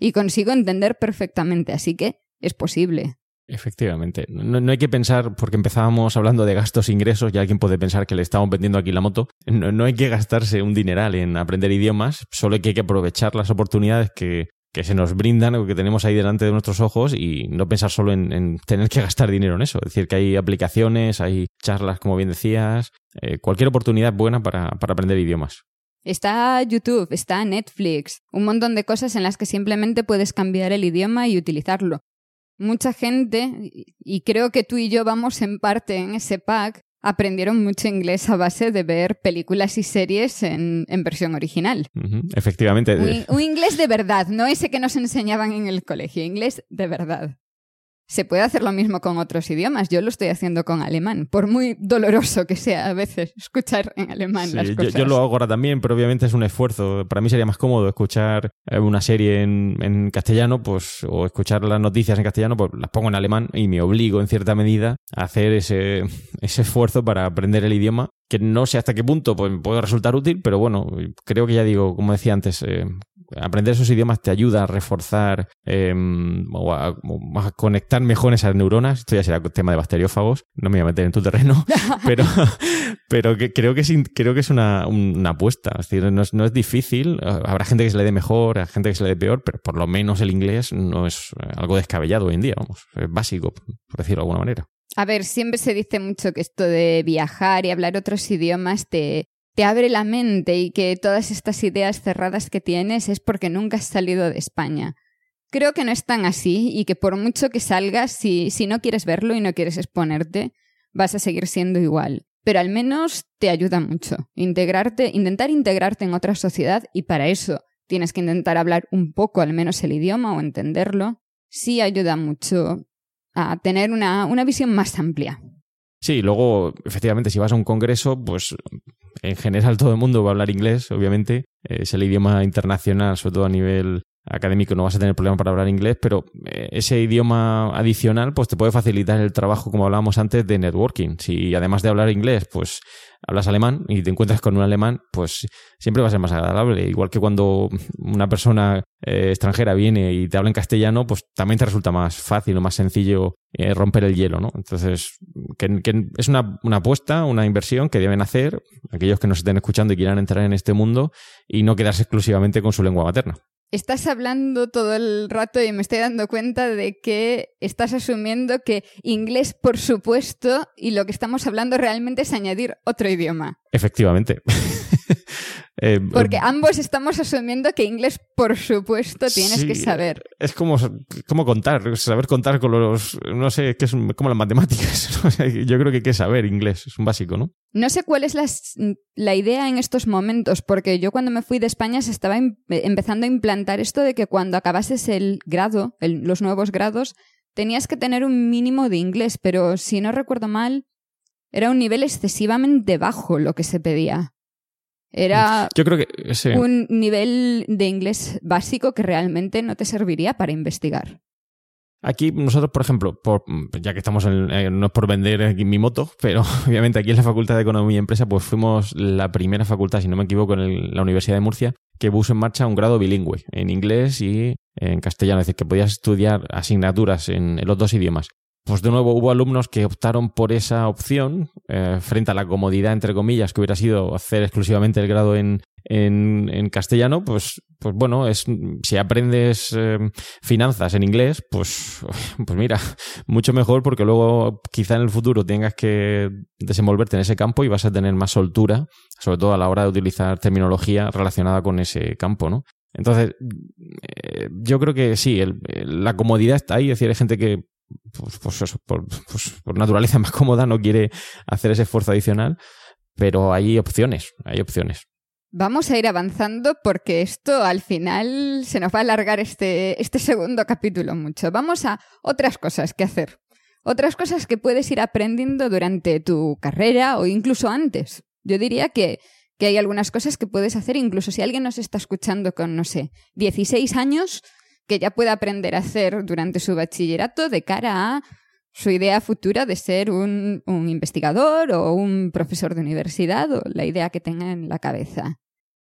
Y consigo entender perfectamente, así que es posible. Efectivamente. No, hay que pensar, porque empezábamos hablando de gastos e ingresos, y alguien puede pensar que le estamos vendiendo aquí la moto. no, hay que gastarse un dineral en aprender idiomas, solo hay que aprovechar las oportunidades que, que se nos brindan o que tenemos ahí delante de nuestros ojos y no pensar solo en, tener que gastar dinero en eso. Es decir, que hay aplicaciones, hay charlas, como bien decías, eh, cualquier oportunidad buena para, para aprender idiomas. Está YouTube, está Netflix, un montón de cosas en las que simplemente puedes cambiar el idioma y utilizarlo. Mucha gente, y creo que tú y yo vamos en parte en ese pack, aprendieron mucho inglés a base de ver películas y series en, versión original. Efectivamente. un, inglés de verdad, no ese que nos enseñaban en el colegio, inglés de verdad. Se puede hacer lo mismo con otros idiomas. Yo lo estoy haciendo con alemán, por muy doloroso que sea a veces escuchar en alemán las cosas. Yo, lo hago ahora también, pero obviamente es un esfuerzo. Para mí sería más cómodo escuchar eh, una serie en, castellano, pues, o escuchar las noticias en castellano, pues las pongo en alemán y me obligo en cierta medida a hacer ese, ese esfuerzo para aprender el idioma que no sé hasta qué punto pues, puede resultar útil, pero bueno, creo que ya digo, como decía antes, eh, aprender esos idiomas te ayuda a reforzar em, o, a, conectar mejor esas neuronas. Esto ya será tema de bacteriófagos, no me voy a meter en tu terreno, pero, pero creo que es, creo que es una, apuesta. Es decir, no es, difícil. Habrá gente que se le dé mejor, habrá gente que se le dé peor, pero por lo menos el inglés no es algo descabellado hoy en día, vamos, es básico, por decirlo de alguna manera. A ver, siempre se dice mucho que esto de viajar y hablar otros idiomas te, te abre la mente y que todas estas ideas cerradas que tienes es porque nunca has salido de España. Creo que no es tan así y que por mucho que salgas, si, si no quieres verlo y no quieres exponerte, vas a seguir siendo igual. Pero al menos te ayuda mucho. Integrarte, intentar integrarte en otra sociedad y para eso tienes que intentar hablar un poco al menos el idioma o entenderlo. Sí ayuda mucho a tener una, una visión más amplia. Sí, luego, efectivamente, si vas a un congreso, pues en general todo el mundo va a hablar inglés, obviamente. Es el idioma internacional, sobre todo a nivel académico no vas a tener problema para hablar inglés, pero eh, ese idioma adicional pues te puede facilitar el trabajo, como hablábamos antes, de networking. Si además de hablar inglés, pues hablas alemán y te encuentras con un alemán, pues siempre va a ser más agradable. Igual que cuando una persona eh, extranjera viene y te habla en castellano, pues también te resulta más fácil o más sencillo eh, romper el hielo, ¿no? Entonces, que, es una, apuesta, una inversión que deben hacer aquellos que nos estén escuchando y quieran entrar en este mundo y no quedarse exclusivamente con su lengua materna. Estás hablando todo el rato y me estoy dando cuenta de que estás asumiendo que inglés, por supuesto, y lo que estamos hablando realmente es añadir otro idioma. Efectivamente. Eh, Porque ambos estamos asumiendo que inglés, por supuesto, tienes que saber. Es como, como contar, saber contar con los, no sé, que es como las matemáticas. Yo creo que hay que saber inglés, es un básico, ¿no? No sé cuál es la, idea en estos momentos, porque yo cuando me fui de España se estaba empezando a implantar esto de que cuando acabases el grado, los nuevos grados, tenías que tener un mínimo de inglés, pero si no recuerdo mal, era un nivel excesivamente bajo lo que se pedía. Era Yo creo que, un nivel de inglés básico que realmente no te serviría para investigar. Aquí nosotros, por ejemplo, por, ya que estamos en, eh, no es por vender mi moto, pero obviamente aquí en la Facultad de Economía y Empresa, pues fuimos la primera facultad, si no me equivoco, en la Universidad de Murcia, que puso en marcha un grado bilingüe, en inglés y en castellano, es decir, que podías estudiar asignaturas en los dos idiomas pues de nuevo hubo alumnos que optaron por esa opción eh, frente a la comodidad, entre comillas, que hubiera sido hacer exclusivamente el grado en, en, castellano, pues, pues bueno, es, si aprendes eh, finanzas en inglés, pues, pues mira, mucho mejor porque luego quizá en el futuro tengas que desenvolverte en ese campo y vas a tener más soltura, sobre todo a la hora de utilizar terminología relacionada con ese campo, ¿no? Entonces, eh, yo creo que sí, la comodidad está ahí, es decir, hay gente que pues, pues pues, por, naturaleza más cómoda, no quiere hacer ese esfuerzo adicional, pero hay opciones, hay opciones. Vamos a ir avanzando porque esto al final se nos va a alargar este, este segundo capítulo mucho. Vamos a otras cosas que hacer. Otras cosas que puedes ir aprendiendo durante tu carrera o incluso antes. Yo diría que, que hay algunas cosas que puedes hacer incluso si alguien nos está escuchando con, no sé, 16 años, que ya pueda aprender a hacer durante su bachillerato de cara a su idea futura de ser un, investigador o un profesor de universidad o la idea que tenga en la cabeza.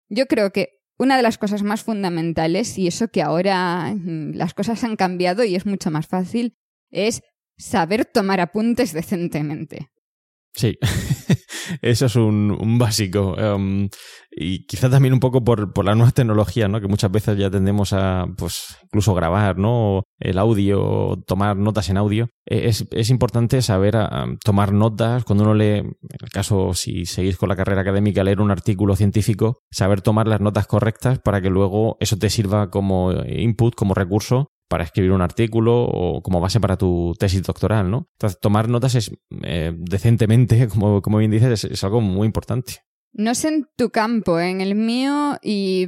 Yo creo que una de las cosas más fundamentales, y eso que ahora mm, las cosas han cambiado y es mucho más fácil, es saber tomar apuntes decentemente. Sí, eso es un, básico. Em, y quizá también un poco por, por la nueva tecnología, ¿no? Que muchas veces ya tendemos a, pues, incluso grabar, ¿no? El audio, tomar notas en audio. E, es, es importante saber tomar notas cuando uno lee, en el caso, si seguís con la carrera académica, leer un artículo científico, saber tomar las notas correctas para que luego eso te sirva como input, como recurso para escribir un artículo o como base para tu tesis doctoral, ¿no? Entonces, tomar notas es eh, decentemente, como, bien dices, es, algo muy importante. No sé en tu campo, en el mío, y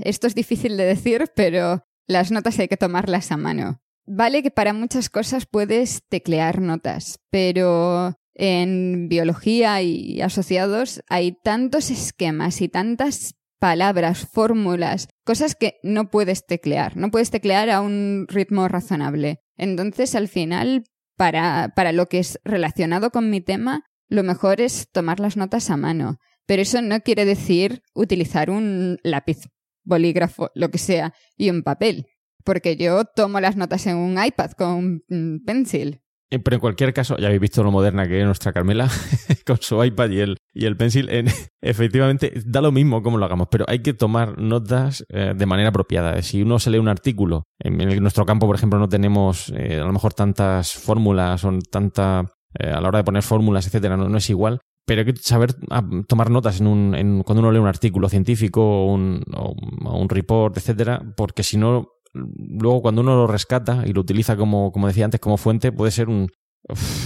esto es difícil de decir, pero las notas hay que tomarlas a mano. Vale que para muchas cosas puedes teclear notas, pero en biología y asociados hay tantos esquemas y tantas palabras, fórmulas, cosas que no puedes teclear, no puedes teclear a un ritmo razonable. Entonces, al final, para, para lo que es relacionado con mi tema, lo mejor es tomar las notas a mano. Pero eso no quiere decir utilizar un lápiz, bolígrafo, lo que sea, y un papel. Porque yo tomo las notas en un iPad con un pencil. Eh, pero en cualquier caso, ya habéis visto lo moderna que es nuestra Carmela con su iPad y el, y el pencil. efectivamente, da lo mismo como lo hagamos, pero hay que tomar notas eh, de manera apropiada. Si uno se lee un artículo, en, nuestro campo, por ejemplo, no tenemos eh, a lo mejor tantas fórmulas o tanta. a la hora de poner fórmulas, etcétera, no, es igual. Pero hay que saber ah, tomar notas en un, cuando uno lee un artículo científico o un, o un report, etcétera, porque si no luego cuando uno lo rescata y lo utiliza como, como decía antes, como fuente, puede ser un,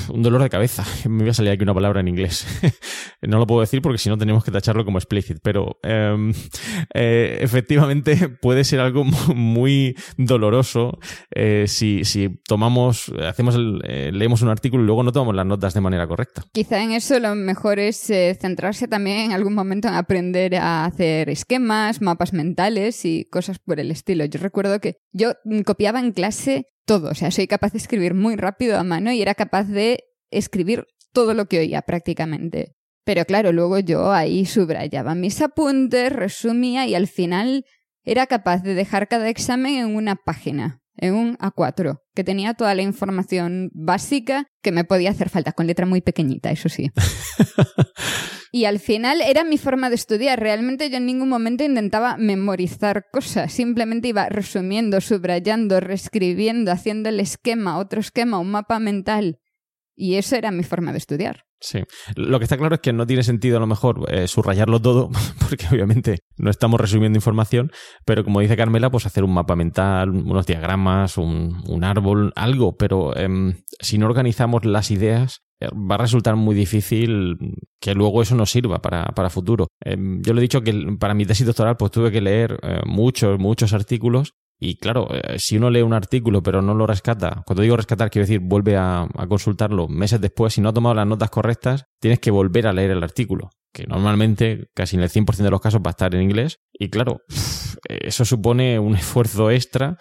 un dolor de cabeza. Me voy a salir aquí una palabra en inglés. no lo puedo decir porque si no tenemos que tacharlo como explicit, pero em, eh, efectivamente puede ser algo muy doloroso eh, si, si, tomamos, hacemos eh, leemos un artículo y luego no tomamos las notas de manera correcta. Quizá en eso lo mejor es centrarse también en algún momento en aprender a hacer esquemas, mapas mentales y cosas por el estilo. Yo recuerdo que yo copiaba en clase todo. O sea, soy capaz de escribir muy rápido a mano y era capaz de escribir todo lo que oía prácticamente. Pero claro, luego yo ahí subrayaba mis apuntes, resumía y al final era capaz de dejar cada examen en una página, en un A4, que tenía toda la información básica que me podía hacer falta, con letra muy pequeñita, eso sí. Y al final era mi forma de estudiar. Realmente yo en ningún momento intentaba memorizar cosas. Simplemente iba resumiendo, subrayando, reescribiendo, haciendo el esquema, otro esquema, un mapa mental. Y eso era mi forma de estudiar. Sí. Lo que está claro es que no tiene sentido a lo mejor eh, subrayarlo todo, porque obviamente no estamos resumiendo información, pero como dice Carmela, pues hacer un mapa mental, unos diagramas, un, árbol, algo, pero em, si no organizamos las ideas, eh, va a resultar muy difícil que luego eso nos sirva para, para futuro. Em, yo le he dicho que para mi tesis doctoral pues tuve que leer eh, muchos, muchos artículos y claro, eh, si uno lee un artículo pero no lo rescata, cuando digo rescatar quiero decir vuelve a, consultarlo meses después, si no ha tomado las notas correctas, tienes que volver a leer el artículo, que normalmente casi en el 100% de los casos va a estar en inglés. Y claro, eso supone un esfuerzo extra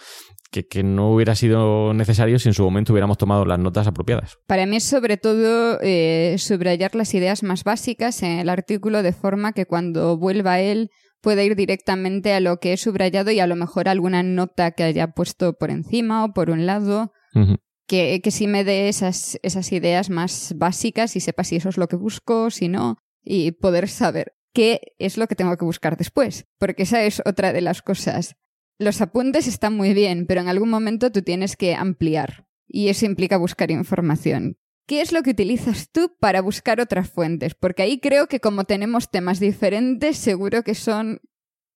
que, no hubiera sido necesario si en su momento hubiéramos tomado las notas apropiadas. Para mí es sobre todo eh, subrayar las ideas más básicas en el artículo de forma que cuando vuelva él pueda ir directamente a lo que he subrayado y a lo mejor alguna nota que haya puesto por encima o por un lado. que, que sí me dé esas, esas ideas más básicas y sepa si eso es lo que busco, si no, y poder saber qué es lo que tengo que buscar después. Porque esa es otra de las cosas los apuntes están muy bien, pero en algún momento tú tienes que ampliar y eso implica buscar información. ¿Qué es lo que utilizas tú para buscar otras fuentes? Porque ahí creo que como tenemos temas diferentes, seguro que son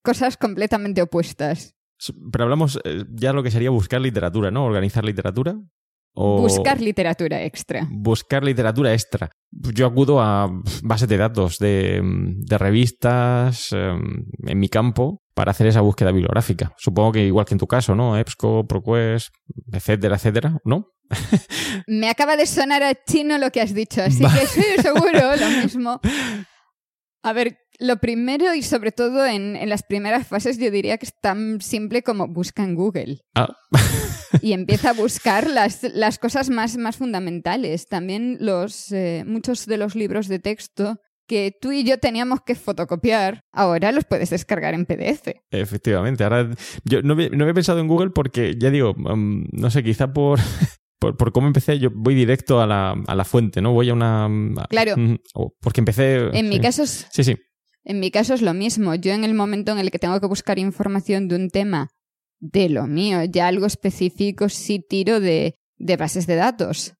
cosas completamente opuestas. Pero hablamos eh, ya lo que sería buscar literatura, ¿no? Organizar literatura. Buscar literatura extra. Buscar literatura extra. Yo acudo a bases de datos de, de revistas em, en mi campo para hacer esa búsqueda bibliográfica. Supongo que igual que en tu caso, ¿no? EBSCO, ProQuest, etcétera, etcétera, ¿no? Me acaba de sonar a chino lo que has dicho, así que sí, seguro, lo mismo. A ver, lo primero y sobre todo en, en, las primeras fases yo diría que es tan simple como busca en Google. Ah. y empieza a buscar las, las cosas más, más fundamentales. También los, eh, muchos de los libros de texto que tú y yo teníamos que fotocopiar, ahora los puedes descargar en PDF. Efectivamente, ahora yo no, no había pensado en Google porque, ya digo, mm, no sé, quizá por, por, cómo empecé, yo voy directo a la, a la fuente, ¿no? Voy a una... Claro. porque empecé... En mi caso Sí, sí. En mi caso es lo mismo. Yo en el momento en el que tengo que buscar información de un tema de lo mío, ya algo específico sí tiro de, de bases de datos.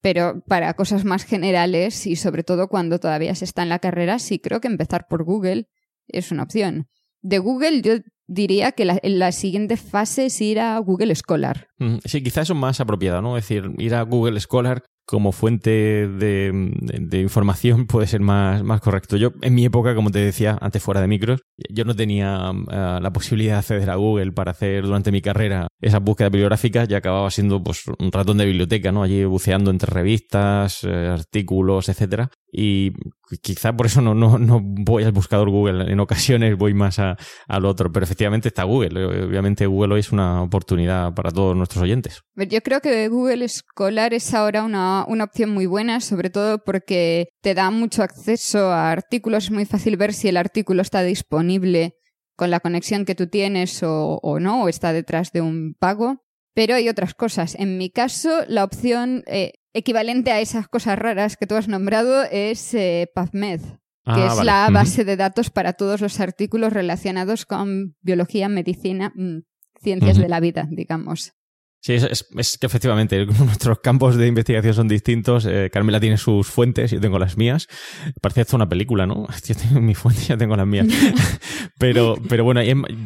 Pero para cosas más generales y sobre todo cuando todavía se está en la carrera, sí creo que empezar por Google es una opción. De Google yo diría que la, la siguiente fase es ir a Google Scholar. Sí, quizás eso es más apropiado, ¿no? Es decir, ir a Google Scholar como fuente de, información puede ser más, más correcto. Yo, en mi época, como te decía antes fuera de micros, yo no tenía eh, la posibilidad de acceder a Google para hacer durante mi carrera esas búsquedas bibliográficas y acababa siendo pues un ratón de biblioteca, ¿no? Allí buceando entre revistas, eh, artículos, etcétera. Y quizá por eso no, no, no voy al buscador Google. En ocasiones voy más a, al otro. Pero efectivamente está Google. Obviamente Google hoy es una oportunidad para todos nuestros oyentes. Yo creo que Google Scholar es ahora una una, opción muy buena, sobre todo porque te da mucho acceso a artículos. Es muy fácil ver si el artículo está disponible con la conexión que tú tienes o, no, o está detrás de un pago. Pero hay otras cosas. En mi caso, la opción eh, equivalente a esas cosas raras que tú has nombrado es eh, PubMed, que ah, es la base de datos para todos los artículos relacionados con biología, medicina, mm, ciencias de la vida, digamos. Sí, es, que efectivamente nuestros campos de investigación son distintos. Eh, Carmela tiene sus fuentes, yo tengo las mías. Parece esto una película, ¿no? Yo tengo mi fuente, yo tengo las mías. pero, pero bueno,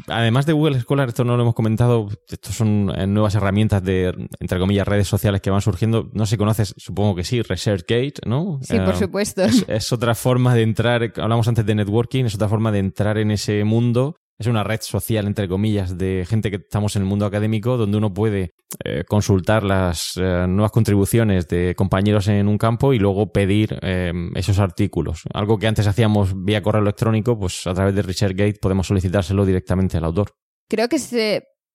además de Google Scholar, esto no lo hemos comentado, estos son eh, nuevas herramientas de, entre comillas, redes sociales que van surgiendo. No sé si conoces, supongo que sí, ResearchGate, ¿no? Sí, por eh, supuesto. es otra forma de entrar, hablamos antes de networking, es otra forma de entrar en ese mundo es una red social, entre comillas, de gente que estamos en el mundo académico, donde uno puede eh, consultar las eh, nuevas contribuciones de compañeros en un campo y luego pedir eh, esos artículos. Algo que antes hacíamos vía correo electrónico, pues a través de ResearchGate podemos solicitárselo directamente al autor. Creo que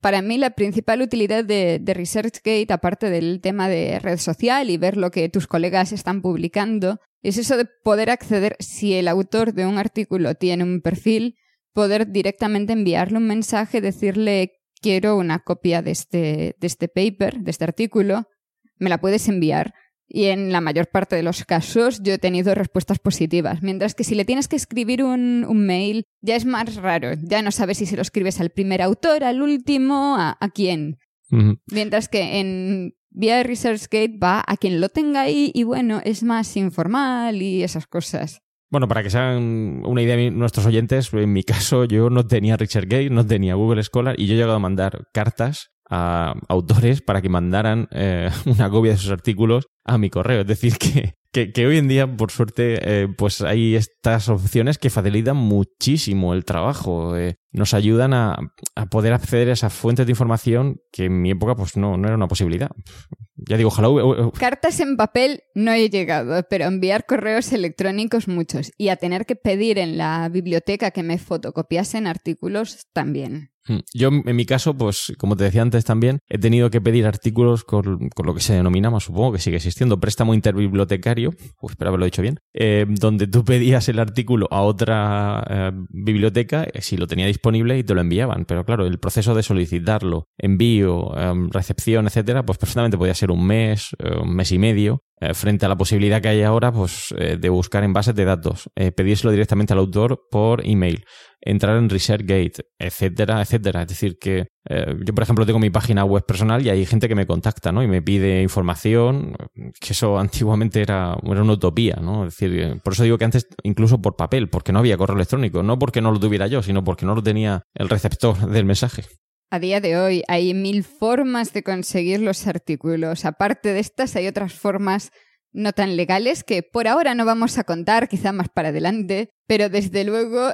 para mí la principal utilidad de, de ResearchGate, aparte del tema de red social y ver lo que tus colegas están publicando, es eso de poder acceder, si el autor de un artículo tiene un perfil, poder directamente enviarle un mensaje, decirle quiero una copia de este, de este paper, de este artículo, me la puedes enviar. Y en la mayor parte de los casos yo he tenido respuestas positivas. Mientras que si le tienes que escribir un, mail, ya es más raro. Ya no sabes si se lo escribes al primer autor, al último, a, quién. Mientras que en vía ResearchGate va a quien lo tenga ahí y bueno, es más informal y esas cosas. Bueno, para que se hagan una idea de nuestros oyentes, en mi caso yo no tenía Richard Gay, no tenía Google Scholar y yo he llegado a mandar cartas a autores para que mandaran eh, una copia de sus artículos a mi correo. Es decir, que, que, hoy en día, por suerte, eh, pues hay estas opciones que facilitan muchísimo el trabajo. Eh, nos ayudan a, a, poder acceder a esas fuentes de información que en mi época pues no, no era una posibilidad. Ya digo, ojalá. Cartas en papel no he llegado, pero enviar correos electrónicos muchos. Y a tener que pedir en la biblioteca que me fotocopiasen artículos también. Hmm. Yo, en mi caso, pues, como te decía antes también, he tenido que pedir artículos con, lo que se denomina, más supongo que sigue existiendo, préstamo interbibliotecario, espero haberlo dicho bien, eh, donde tú pedías el artículo a otra eh, biblioteca, eh, si lo tenía disponible, y te lo enviaban. Pero claro, el proceso de solicitarlo, envío, recepción, etcétera, pues perfectamente podía ser un mes, un mes y medio, frente a la posibilidad que hay ahora pues, de buscar en bases de datos, pedírselo directamente al autor por email entrar en ResearchGate, etcétera, etcétera. Es decir, que eh, yo, por ejemplo, tengo mi página web personal y hay gente que me contacta, ¿no? Y me pide información, que eso antiguamente era, era una utopía, ¿no? Es decir, eh, por eso digo que antes incluso por papel, porque no había correo electrónico, no porque no lo tuviera yo, sino porque no lo tenía el receptor del mensaje. A día de hoy hay mil formas de conseguir los artículos. Aparte de estas, hay otras formas no tan legales que por ahora no vamos a contar, quizá más para adelante, pero desde luego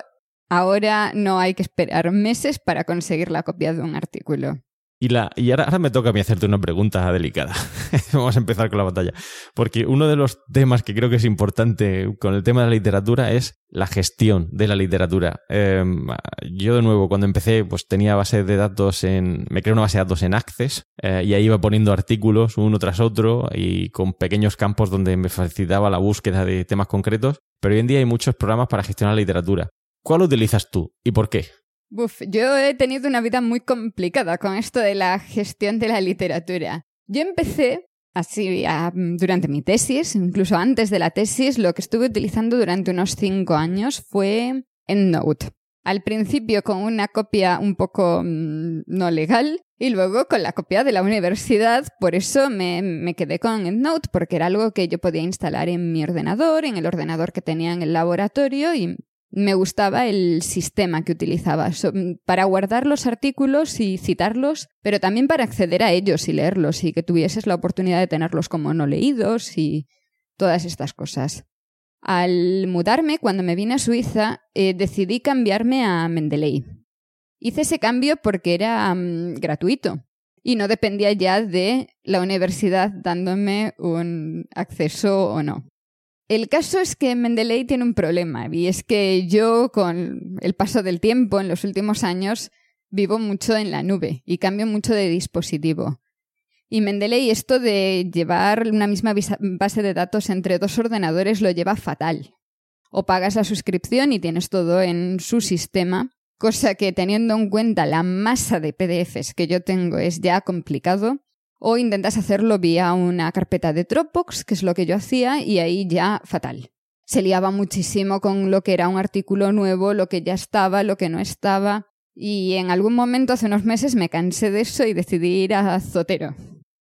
Ahora no hay que esperar meses para conseguir la copia de un artículo. Y, la, y ahora, me toca a mí hacerte una pregunta delicada. Vamos a empezar con la batalla. Porque uno de los temas que creo que es importante con el tema de la literatura es la gestión de la literatura. Em, yo, de nuevo, cuando empecé, pues tenía base de datos en. Me creé una base de datos en Access eh, y ahí iba poniendo artículos uno tras otro y con pequeños campos donde me facilitaba la búsqueda de temas concretos. Pero hoy en día hay muchos programas para gestionar la literatura. ¿Cuál utilizas tú y por qué? Uf, yo he tenido una vida muy complicada con esto de la gestión de la literatura. Yo empecé así durante mi tesis, incluso antes de la tesis, lo que estuve utilizando durante unos cinco años fue EndNote. Al principio con una copia un poco mm, no legal y luego con la copia de la universidad. Por eso me, me quedé con EndNote porque era algo que yo podía instalar en mi ordenador, en el ordenador que tenía en el laboratorio y me gustaba el sistema que utilizaba para guardar los artículos y citarlos, pero también para acceder a ellos y leerlos y que tuvieses la oportunidad de tenerlos como no leídos y todas estas cosas. Al mudarme, cuando me vine a Suiza, eh, decidí cambiarme a Mendeley. Hice ese cambio porque era mm, gratuito y no dependía ya de la universidad dándome un acceso o no. El caso es que Mendeley tiene un problema y es que yo con el paso del tiempo en los últimos años vivo mucho en la nube y cambio mucho de dispositivo. Y Mendeley esto de llevar una misma base de datos entre dos ordenadores lo lleva fatal. O pagas la suscripción y tienes todo en su sistema, cosa que teniendo en cuenta la masa de PDFs que yo tengo es ya complicado, o intentas hacerlo vía una carpeta de Dropbox, que es lo que yo hacía, y ahí ya fatal. Se liaba muchísimo con lo que era un artículo nuevo, lo que ya estaba, lo que no estaba. Y en algún momento hace unos meses me cansé de eso y decidí ir a Zotero.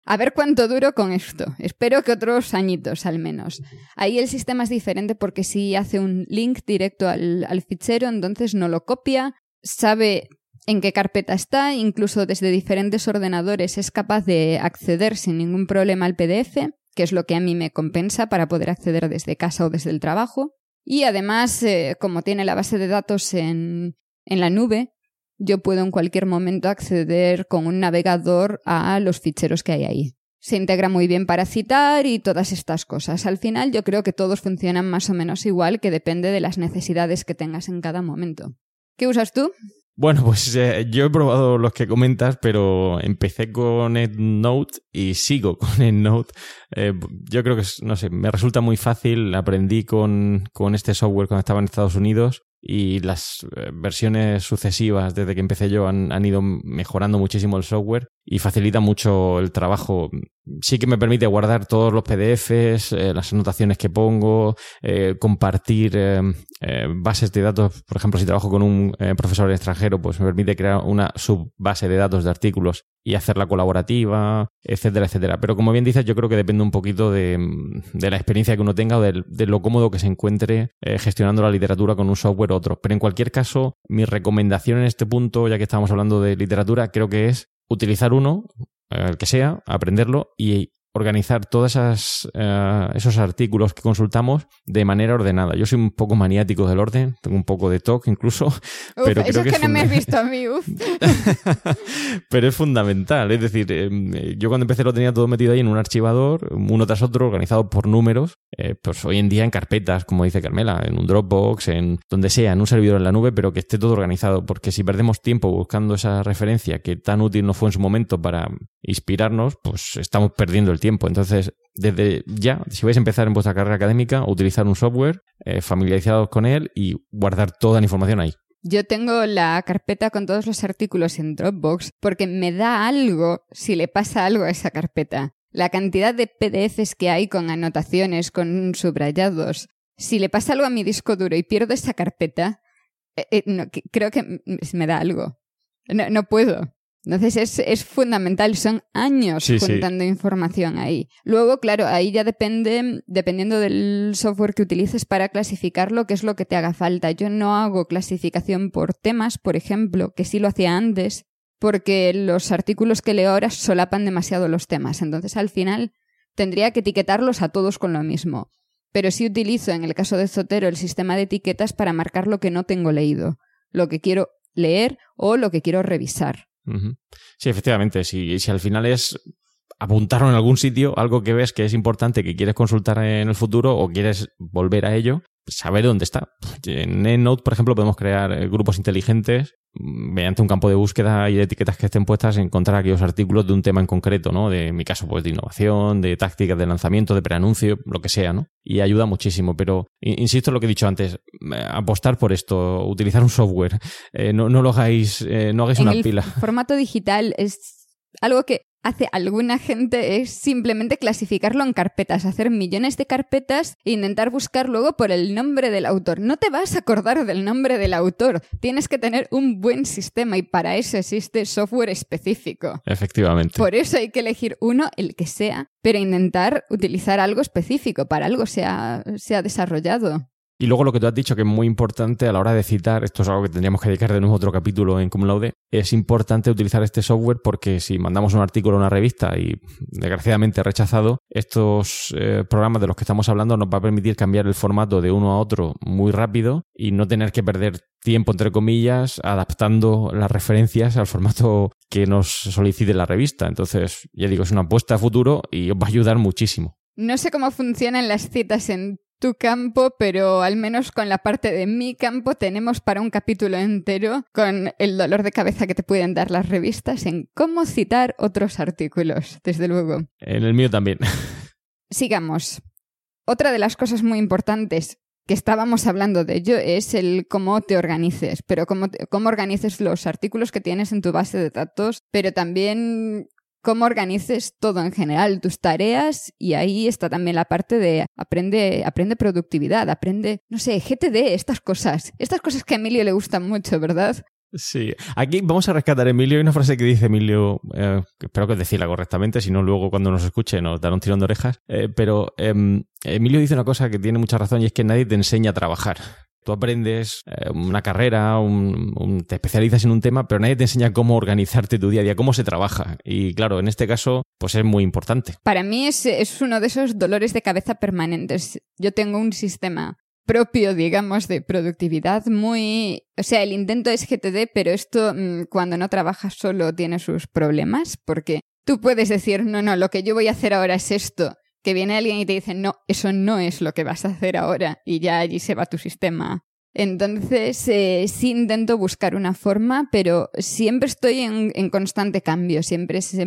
A ver cuánto duro con esto. Espero que otros añitos al menos. Ahí el sistema es diferente porque si hace un link directo al, al fichero, entonces no lo copia, sabe en qué carpeta está, incluso desde diferentes ordenadores es capaz de acceder sin ningún problema al PDF, que es lo que a mí me compensa para poder acceder desde casa o desde el trabajo. Y además, eh, como tiene la base de datos en, en la nube, yo puedo en cualquier momento acceder con un navegador a los ficheros que hay ahí. Se integra muy bien para citar y todas estas cosas. Al final yo creo que todos funcionan más o menos igual, que depende de las necesidades que tengas en cada momento. ¿Qué usas tú? Bueno, pues eh, yo he probado los que comentas, pero empecé con EndNote y sigo con EndNote. Eh, yo creo que, no sé, me resulta muy fácil. Aprendí con, con este software cuando estaba en Estados Unidos y las eh, versiones sucesivas desde que empecé yo han, han, ido mejorando muchísimo el software y facilita mucho el trabajo. Sí que me permite guardar todos los PDFs, eh, las anotaciones que pongo, eh, compartir eh, bases de datos. Por ejemplo, si trabajo con un profesor extranjero, pues me permite crear una subbase de datos de artículos y hacerla colaborativa, etcétera, etcétera. Pero como bien dices, yo creo que depende un poquito de, de la experiencia que uno tenga o de, de lo cómodo que se encuentre gestionando la literatura con un software u otro. Pero en cualquier caso, mi recomendación en este punto, ya que estamos hablando de literatura, creo que es utilizar uno, eh, el que sea, aprenderlo y organizar todos uh, esos artículos que consultamos de manera ordenada. Yo soy un poco maniático del orden, tengo un poco de TOC incluso. Uf, pero eso creo es que no me has visto a mí, uf. pero es fundamental. Es decir, eh, yo cuando empecé lo tenía todo metido ahí en un archivador, uno tras otro, organizado por números. Eh, pues hoy en día en carpetas, como dice Carmela, en un Dropbox, en donde sea, en un servidor en la nube, pero que esté todo organizado. Porque si perdemos tiempo buscando esa referencia que tan útil nos fue en su momento para inspirarnos, pues estamos perdiendo el tiempo. Entonces, desde ya, si vais a empezar en vuestra carrera académica, utilizar un software, eh, familiarizados con él y guardar toda la información ahí. Yo tengo la carpeta con todos los artículos en Dropbox porque me da algo si le pasa algo a esa carpeta. La cantidad de PDFs que hay con anotaciones, con subrayados. Si le pasa algo a mi disco duro y pierdo esa carpeta, eh, eh, creo que me da algo. No puedo. Entonces es, es, fundamental, son años Sí, sí. juntando información ahí. Luego, claro, ahí ya depende, dependiendo del software que utilices para clasificarlo, qué es lo que te haga falta. Yo no hago clasificación por temas, por ejemplo, que sí lo hacía antes, porque los artículos que leo ahora solapan demasiado los temas. Entonces, al final, tendría que etiquetarlos a todos con lo mismo. Pero sí utilizo, en el caso de Zotero, el sistema de etiquetas para marcar lo que no tengo leído, lo que quiero leer o lo que quiero revisar. Sí, efectivamente. Si, si al final es apuntarlo en algún sitio, algo que ves que es importante, que quieres consultar en el futuro o quieres volver a ello, saber dónde está. En EndNote, por ejemplo, podemos crear eh, grupos inteligentes mediante un campo de búsqueda y de etiquetas que estén puestas, encontrar aquellos artículos de un tema en concreto, ¿no? De en mi caso, pues de innovación, de tácticas de lanzamiento, de preanuncio, lo que sea, ¿no? Y ayuda muchísimo. Pero insisto en lo que he dicho antes, eh, apostar por esto, utilizar un software, eh, no, no lo hagáis, eh, no hagáis en una el pila. formato digital es algo que hace alguna gente es simplemente clasificarlo en carpetas, hacer millones de carpetas e intentar buscar luego por el nombre del autor. No te vas a acordar del nombre del autor, tienes que tener un buen sistema y para eso existe software específico. Efectivamente. Por eso hay que elegir uno, el que sea, pero intentar utilizar algo específico, para algo se ha, se ha desarrollado. Y luego lo que tú has dicho que es muy importante a la hora de citar, esto es algo que tendríamos que dedicar de nuevo otro capítulo en Cum Laude, es importante utilizar este software porque si mandamos un artículo a una revista y desgraciadamente rechazado, estos eh, programas de los que estamos hablando nos va a permitir cambiar el formato de uno a otro muy rápido y no tener que perder tiempo, entre comillas, adaptando las referencias al formato que nos solicite la revista. Entonces, ya digo, es una apuesta a futuro y os va a ayudar muchísimo. No sé cómo funcionan las citas en tu campo, pero al menos con la parte de mi campo tenemos para un capítulo entero con el dolor de cabeza que te pueden dar las revistas en cómo citar otros artículos, desde luego. En el mío también. Sigamos. Otra de las cosas muy importantes que estábamos hablando de ello es el cómo te organices, pero cómo, te, cómo organices los artículos que tienes en tu base de datos, pero también cómo organices todo en general, tus tareas, y ahí está también la parte de aprende, aprende productividad, aprende, no sé, GTD, estas cosas, estas cosas que a Emilio le gustan mucho, ¿verdad? Sí, aquí vamos a rescatar, Emilio, hay una frase que dice Emilio, eh, espero que decirla correctamente, si no luego cuando nos escuche nos dará un tirón de orejas, eh, pero em, Emilio dice una cosa que tiene mucha razón y es que nadie te enseña a trabajar. Tú aprendes eh, una carrera, te especializas en un tema, pero nadie te enseña cómo organizarte tu día a día, cómo se trabaja. Y claro, en este caso, pues es muy importante. Para mí es, es uno de esos dolores de cabeza permanentes. Yo tengo un sistema propio, digamos, de productividad muy... O sea, el intento es GTD, pero esto mm, cuando no trabajas solo tiene sus problemas, porque tú puedes decir, no, no, lo que yo voy a hacer ahora es esto, que viene alguien y te dice, no, eso no es lo que vas a hacer ahora, y ya allí se va tu sistema entonces, eh, sí intento buscar una forma, pero siempre estoy en, en, constante cambio. Siempre es,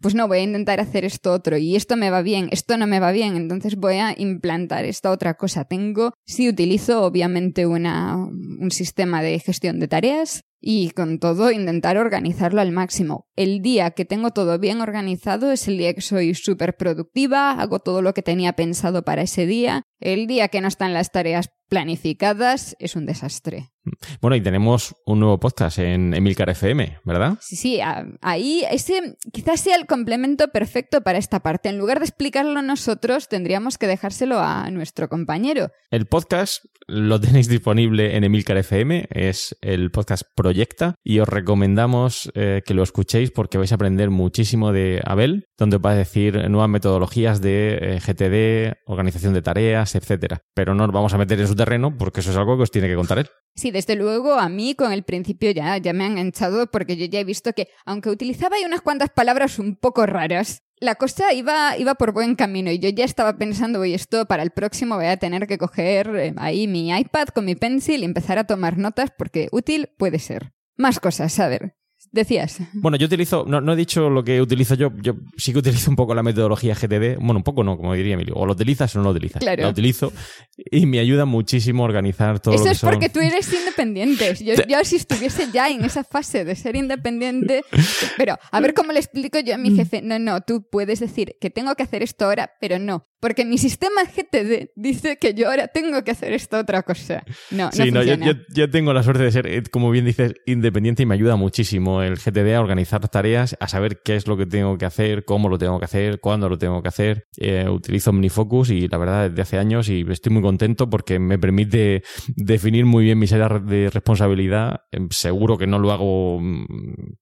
pues no, voy a intentar hacer esto otro y esto me va bien, esto no me va bien, entonces voy a implantar esta otra cosa. Tengo, sí utilizo obviamente una, un sistema de gestión de tareas, y con todo intentar organizarlo al máximo. El día que tengo todo bien organizado es el día que soy súper productiva, hago todo lo que tenía pensado para ese día. El día que no están las tareas planificadas es un desastre. Bueno, y tenemos un nuevo podcast en Emilcar FM, ¿verdad? Sí, sí, ahí ese quizás sea el complemento perfecto para esta parte. En lugar de explicarlo nosotros, tendríamos que dejárselo a nuestro compañero. El podcast lo tenéis disponible en Emilcar FM, es el podcast Proyecta, y os recomendamos eh, que lo escuchéis porque vais a aprender muchísimo de Abel, donde os va a decir nuevas metodologías de eh, GTD, organización de tareas, etcétera. Pero no nos vamos a meter en su terreno porque eso es algo que os tiene que contar él. Sí, desde luego a mí con el principio ya, ya me han enganchado porque yo ya he visto que, aunque utilizaba ahí unas cuantas palabras un poco raras, la cosa iba, iba por buen camino y yo ya estaba pensando, oye, esto para el próximo voy a tener que coger eh, ahí mi iPad con mi pencil y empezar a tomar notas porque útil puede ser. Más cosas, a ver decías. Bueno, yo utilizo, no, he dicho lo que utilizo yo, yo sí que utilizo un poco la metodología GTD, bueno, un poco no, como diría Emilio, o lo utilizas o no lo utilizas. Claro. La utilizo y me ayuda muchísimo a organizar todo Eso lo que es porque tú eres independiente. Yo, yo, si estuviese ya en esa fase de ser independiente, pero a ver cómo le explico yo a mi jefe, no, no, tú puedes decir que tengo que hacer esto ahora, pero no, porque mi sistema GTD dice que yo ahora tengo que hacer esta otra cosa. No, sí, no, yo, yo, tengo la suerte de ser, eh, como bien dices, independiente y me ayuda muchísimo el GTD a organizar tareas, a saber qué es lo que tengo que hacer, cómo lo tengo que hacer, cuándo lo tengo que hacer. Eh, utilizo OmniFocus y la verdad desde hace años y estoy muy contento porque me permite definir muy bien mis áreas de responsabilidad. Em, seguro que no lo hago mm,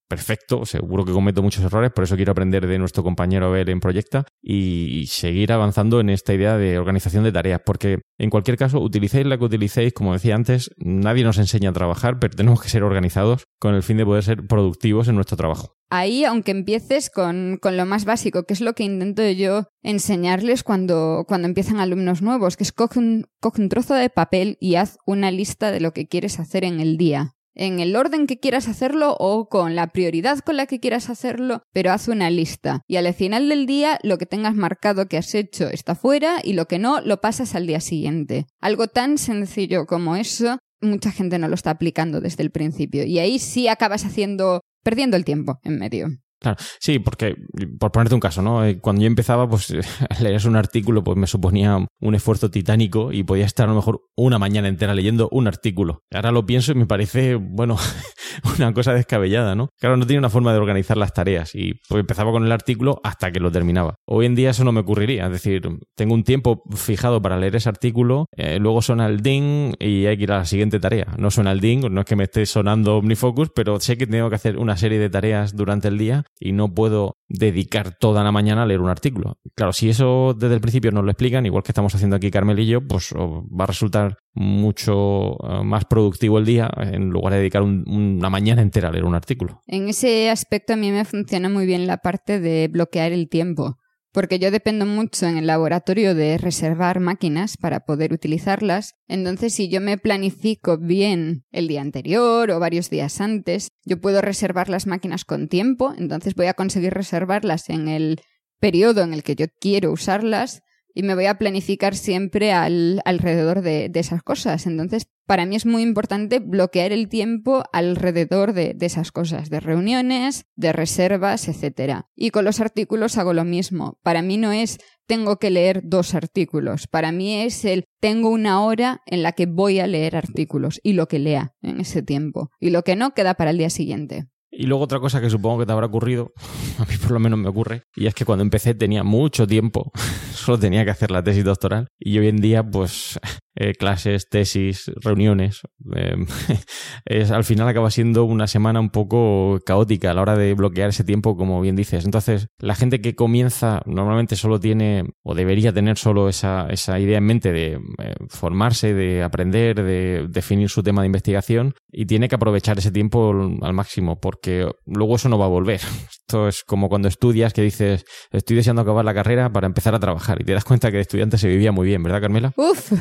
perfecto, seguro que cometo muchos errores, por eso quiero aprender de nuestro compañero Abel en Proyecta y seguir avanzando en esta idea de organización de tareas, porque en cualquier caso, utilicéis la que utilicéis, como decía antes, nadie nos enseña a trabajar, pero tenemos que ser organizados con el fin de poder ser productivos en nuestro trabajo. Ahí, aunque empieces con, lo más básico, que es lo que intento yo enseñarles cuando, cuando empiezan alumnos nuevos, que es un, coge un trozo de papel y haz una lista de lo que quieres hacer en el día en el orden que quieras hacerlo o con la prioridad con la que quieras hacerlo, pero haz una lista. Y al final del día lo que tengas marcado que has hecho está fuera y lo que no lo pasas al día siguiente. Algo tan sencillo como eso, mucha gente no lo está aplicando desde el principio y ahí sí acabas haciendo perdiendo el tiempo en medio. Claro, sí, porque por ponerte un caso, ¿no? Eh, cuando yo empezaba, pues leer un artículo, pues me suponía un esfuerzo titánico y podía estar a lo mejor una mañana entera leyendo un artículo. Ahora lo pienso y me parece, bueno, una cosa descabellada, ¿no? Claro, no tenía una forma de organizar las tareas y pues empezaba con el artículo hasta que lo terminaba. Hoy en día eso no me ocurriría, es decir, tengo un tiempo fijado para leer ese artículo, eh, luego suena el ding y hay que ir a la siguiente tarea. No suena el ding, no es que me esté sonando OmniFocus, pero sé que tengo que hacer una serie de tareas durante el día y no puedo dedicar toda la mañana a leer un artículo. Claro, si eso desde el principio nos lo explican, igual que estamos haciendo aquí Carmel y yo, pues va a resultar mucho eh, más productivo el día en lugar de dedicar una mañana entera a leer un artículo. En ese aspecto a mí me funciona muy bien la parte de bloquear el tiempo porque yo dependo mucho en el laboratorio de reservar máquinas para poder utilizarlas. Entonces, si yo me planifico bien el día anterior o varios días antes, yo puedo reservar las máquinas con tiempo, entonces voy a conseguir reservarlas en el periodo en el que yo quiero usarlas y me voy a planificar siempre al, alrededor de, esas cosas. Entonces, para mí es muy importante bloquear el tiempo alrededor de, de, esas cosas, de reuniones, de reservas, etc. Y con los artículos hago lo mismo. Para mí no es tengo que leer dos artículos. Para mí es el tengo una hora en la que voy a leer artículos y lo que lea en ese tiempo. Y lo que no queda para el día siguiente. Y luego otra cosa que supongo que te habrá ocurrido, a mí por lo menos me ocurre, y es que cuando empecé tenía mucho tiempo, solo tenía que hacer la tesis doctoral, y hoy en día pues eh, clases, tesis, reuniones. Em, es, al final acaba siendo una semana un poco caótica a la hora de bloquear ese tiempo, como bien dices. Entonces, la gente que comienza normalmente solo tiene, o debería tener solo esa, esa idea en mente de eh, formarse, de aprender, de definir su tema de investigación, y tiene que aprovechar ese tiempo al máximo, porque luego eso no va a volver. Esto es como cuando estudias que dices, estoy deseando acabar la carrera para empezar a trabajar, y te das cuenta que de estudiante se vivía muy bien, ¿verdad, Carmela? Uf.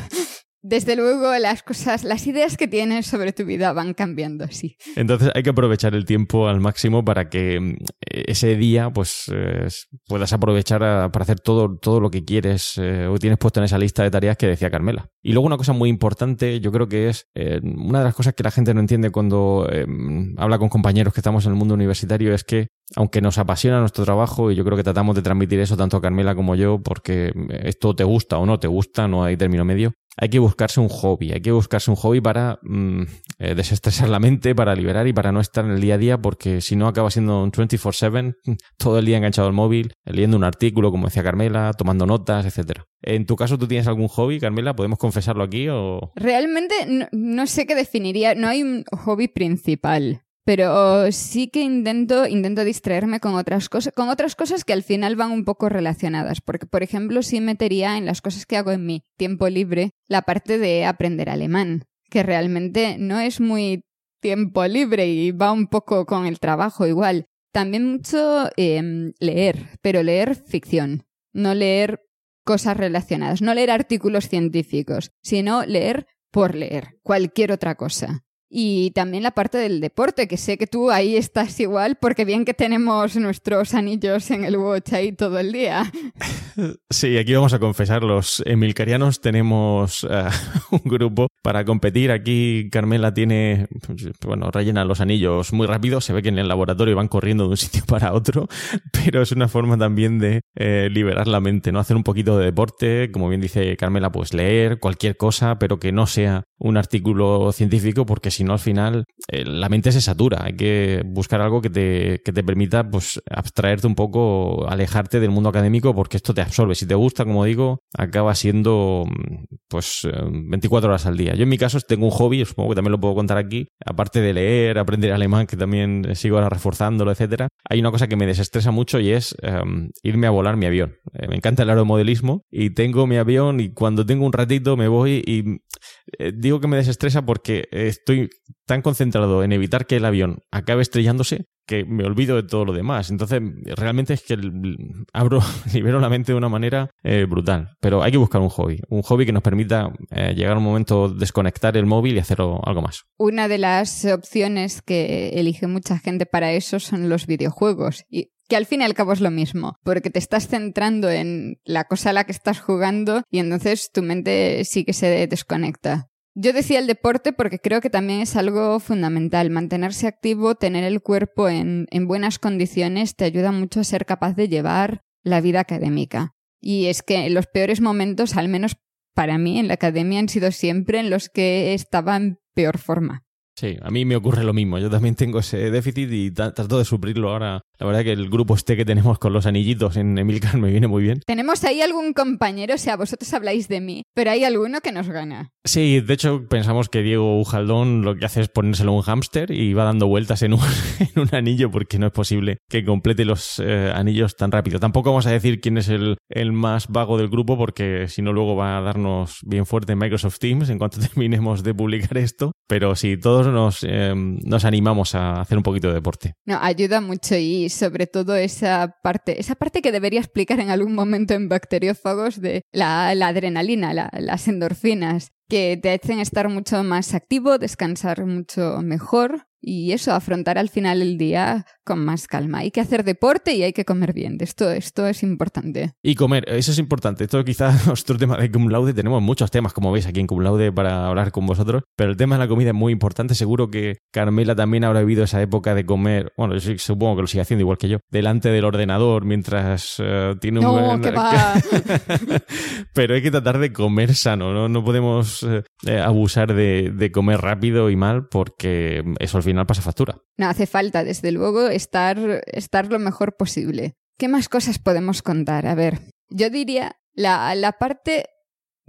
Desde luego, las cosas, las ideas que tienes sobre tu vida van cambiando, sí. Entonces hay que aprovechar el tiempo al máximo para que mm, ese día pues eh, puedas aprovechar para hacer todo, todo lo que quieres eh, o tienes puesto en esa lista de tareas que decía Carmela. Y luego una cosa muy importante, yo creo que es eh, una de las cosas que la gente no entiende cuando habla con compañeros que estamos en el mundo universitario es que aunque nos apasiona nuestro trabajo y yo creo que tratamos de transmitir eso tanto a Carmela como yo porque esto te gusta o no te gusta, no hay término medio, hay que buscarse un hobby, hay que buscarse un hobby para mm, eh, desestresar la mente, para liberar y para no estar en el día a día, porque si no acaba siendo un 24/7, todo el día enganchado al móvil, leyendo un artículo, como decía Carmela, tomando notas, etcétera. En tu caso, ¿tú tienes algún hobby, Carmela? ¿Podemos confesarlo aquí o...? Realmente no sé qué definiría, no hay un hobby principal pero sí que intento, intento distraerme con otras cosas, con otras cosas que al final van un poco relacionadas, porque por ejemplo sí metería en las cosas que hago en mi tiempo libre la parte de aprender alemán, que realmente no es muy tiempo libre y va un poco con el trabajo igual. También mucho em, leer, pero leer ficción, no leer cosas relacionadas, no leer artículos científicos, sino leer por leer, cualquier otra cosa. Y también la parte del deporte, que sé que tú ahí estás igual, porque bien que tenemos nuestros anillos en el watch ahí todo el día. Sí, aquí vamos a confesar, los emilcarianos tenemos eh, un grupo para competir. Aquí Carmela tiene, bueno, rellena los anillos muy rápido, se ve que en el laboratorio van corriendo de un sitio para otro, pero es una forma también de eh, liberar la mente, ¿no? Hacer un poquito de deporte, como bien dice Carmela, pues leer cualquier cosa, pero que no sea un artículo científico, porque si no al final eh, la mente se satura. Hay que buscar algo que te, que te permita pues abstraerte un poco, alejarte del mundo académico porque esto te absorbe. Si te gusta, como digo, acaba siendo pues 24 eh, horas al día. Yo en mi caso tengo un hobby, supongo que también lo puedo contar aquí, aparte de leer, aprender alemán, que también sigo ahora reforzándolo, etcétera. Hay una cosa que me desestresa mucho y es em, irme a volar mi avión. Eh, me encanta el aeromodelismo y tengo mi avión y cuando tengo un ratito me voy y digo que me desestresa porque estoy tan concentrado en evitar que el avión acabe estrellándose que me olvido de todo lo demás. Entonces, realmente es que abro, libero la mente de una manera eh, brutal. Pero hay que buscar un hobby, un hobby que nos permita eh, llegar a un momento, desconectar el móvil y hacer algo más. Una de las opciones que elige mucha gente para eso son los videojuegos. Que al fin y al cabo es lo mismo, porque te estás centrando en la cosa a la que estás jugando y entonces tu mente sí que se desconecta. Yo decía el deporte porque creo que también es algo fundamental. Mantenerse activo, tener el cuerpo en, buenas condiciones, te ayuda mucho a ser capaz de llevar la vida académica. Y es que en los peores momentos, al menos para mí en la academia, han sido siempre en los que estaba en peor forma. Sí, a mí me ocurre lo mismo. Yo también tengo ese déficit y trato de suplirlo ahora. La verdad que el grupo este que tenemos con los anillitos en Emilcar me viene muy bien. Tenemos ahí algún compañero, o sea, vosotros habláis de mí, pero hay alguno que nos gana. Sí, de hecho pensamos que Diego Ujaldón lo que hace es ponérselo a un hámster y va dando vueltas en un, en un anillo porque no es posible que complete los eh, anillos tan rápido. Tampoco vamos a decir quién es el, el más vago del grupo porque si no luego va a darnos bien fuerte en Microsoft Teams en cuanto terminemos de publicar esto. Pero sí, todos nos, eh, nos animamos a hacer un poquito de deporte. No, ayuda mucho y sobre todo esa parte, esa parte que debería explicar en algún momento en bacteriófagos de la, adrenalina, las endorfinas. Que te hacen estar mucho más activo, descansar mucho mejor y eso, afrontar al final el día con más calma. Hay que hacer deporte y hay que comer bien. Esto, esto es importante. Y comer, eso es importante. Esto quizás nuestro tema de cum laude. Tenemos muchos temas, como veis, aquí en cum laude para hablar con vosotros. Pero el tema de la comida es muy importante. Seguro que Carmela también habrá vivido esa época de comer, bueno, yo supongo que lo sigue haciendo igual que yo, delante del ordenador mientras eh, tiene No, un... que va. pero hay que tratar de comer sano, ¿no? No podemos eh, eh, abusar de, comer rápido y mal porque eso al final pasa factura. No hace falta, desde luego, estar, estar lo mejor posible. ¿Qué más cosas podemos contar? A ver, yo diría la, la parte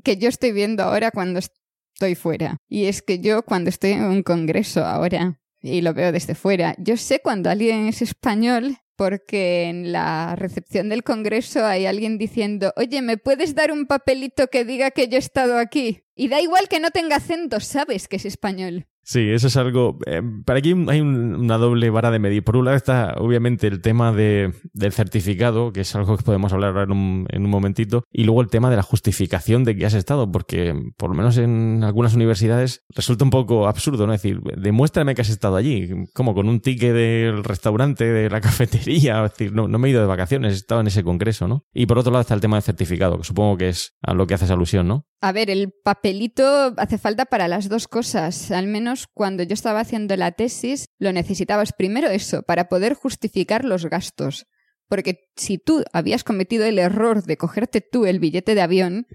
que yo estoy viendo ahora cuando estoy fuera. Y es que yo cuando estoy en un congreso ahora y lo veo desde fuera, yo sé cuando alguien es español porque en la recepción del congreso hay alguien diciendo, oye, ¿me puedes dar un papelito que diga que yo he estado aquí? Y da igual que no tenga acento, sabes que es español. Sí, eso es algo. eh, para aquí hay un- una doble vara de medir. Por un lado está, obviamente, el tema de, del certificado, que es algo que podemos hablar en un, en un momentito, y luego el tema de la justificación de que has estado, porque por lo menos en algunas universidades resulta un poco absurdo, ¿no? Es decir, demuéstrame que has estado allí, como con un ticket del restaurante, de la cafetería, es decir, no, no me he ido de vacaciones, he estado en ese congreso, ¿no? Y por otro lado está el tema del certificado, que supongo que es a lo que haces alusión, ¿no? A ver, el papelito hace falta para las dos cosas. Al menos cuando yo estaba haciendo la tesis, lo necesitabas primero eso, para poder justificar los gastos. Porque si tú habías cometido el error de cogerte tú el billete de avión,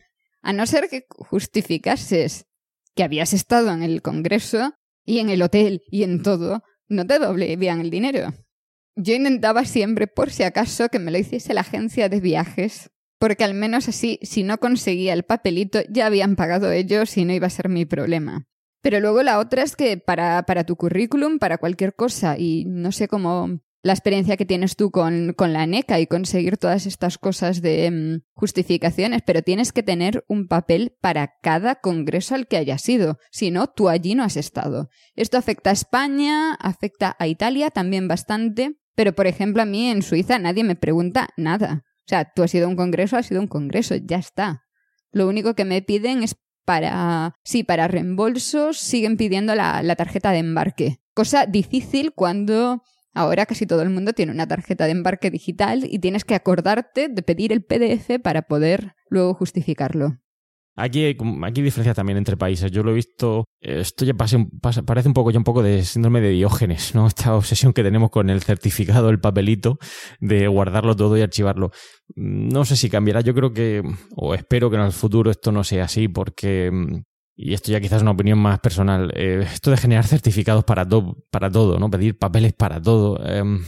a no ser que justificases que habías estado en el Congreso y en el hotel y en todo, no te devolvían el dinero. Yo intentaba siempre, por si acaso, que me lo hiciese la agencia de viajes, porque al menos así, si no conseguía el papelito, ya habían pagado ellos y no iba a ser mi problema. Pero luego la otra es que para, para tu currículum, para cualquier cosa, y no sé cómo la experiencia que tienes tú con, con la NECA y conseguir todas estas cosas de mm, justificaciones, pero tienes que tener un papel para cada congreso al que hayas ido. Si no, tú allí no has estado. Esto afecta a España, afecta a Italia también bastante, pero por ejemplo a mí en Suiza nadie me pregunta nada. O sea, tú has ido a un congreso, has ido a un congreso, ya está. Lo único que me piden es para, sí, para reembolsos, siguen pidiendo la, la tarjeta de embarque. Cosa difícil cuando ahora casi todo el mundo tiene una tarjeta de embarque digital y tienes que acordarte de pedir el PDF para poder luego justificarlo. Aquí hay, aquí hay diferencias también entre países. Yo lo he visto. eh, Esto ya pase pasa- parece un poco ya un poco de síndrome de Diógenes, ¿no? Esta obsesión que tenemos con el certificado, el papelito, de guardarlo todo y archivarlo. Mm, No sé si cambiará. Yo creo que, o espero que en el futuro esto no sea así, porque. mm, Y esto ya quizás es una opinión más personal. eh, esto de generar certificados para, todo para todo, ¿no? Pedir papeles para todo. em,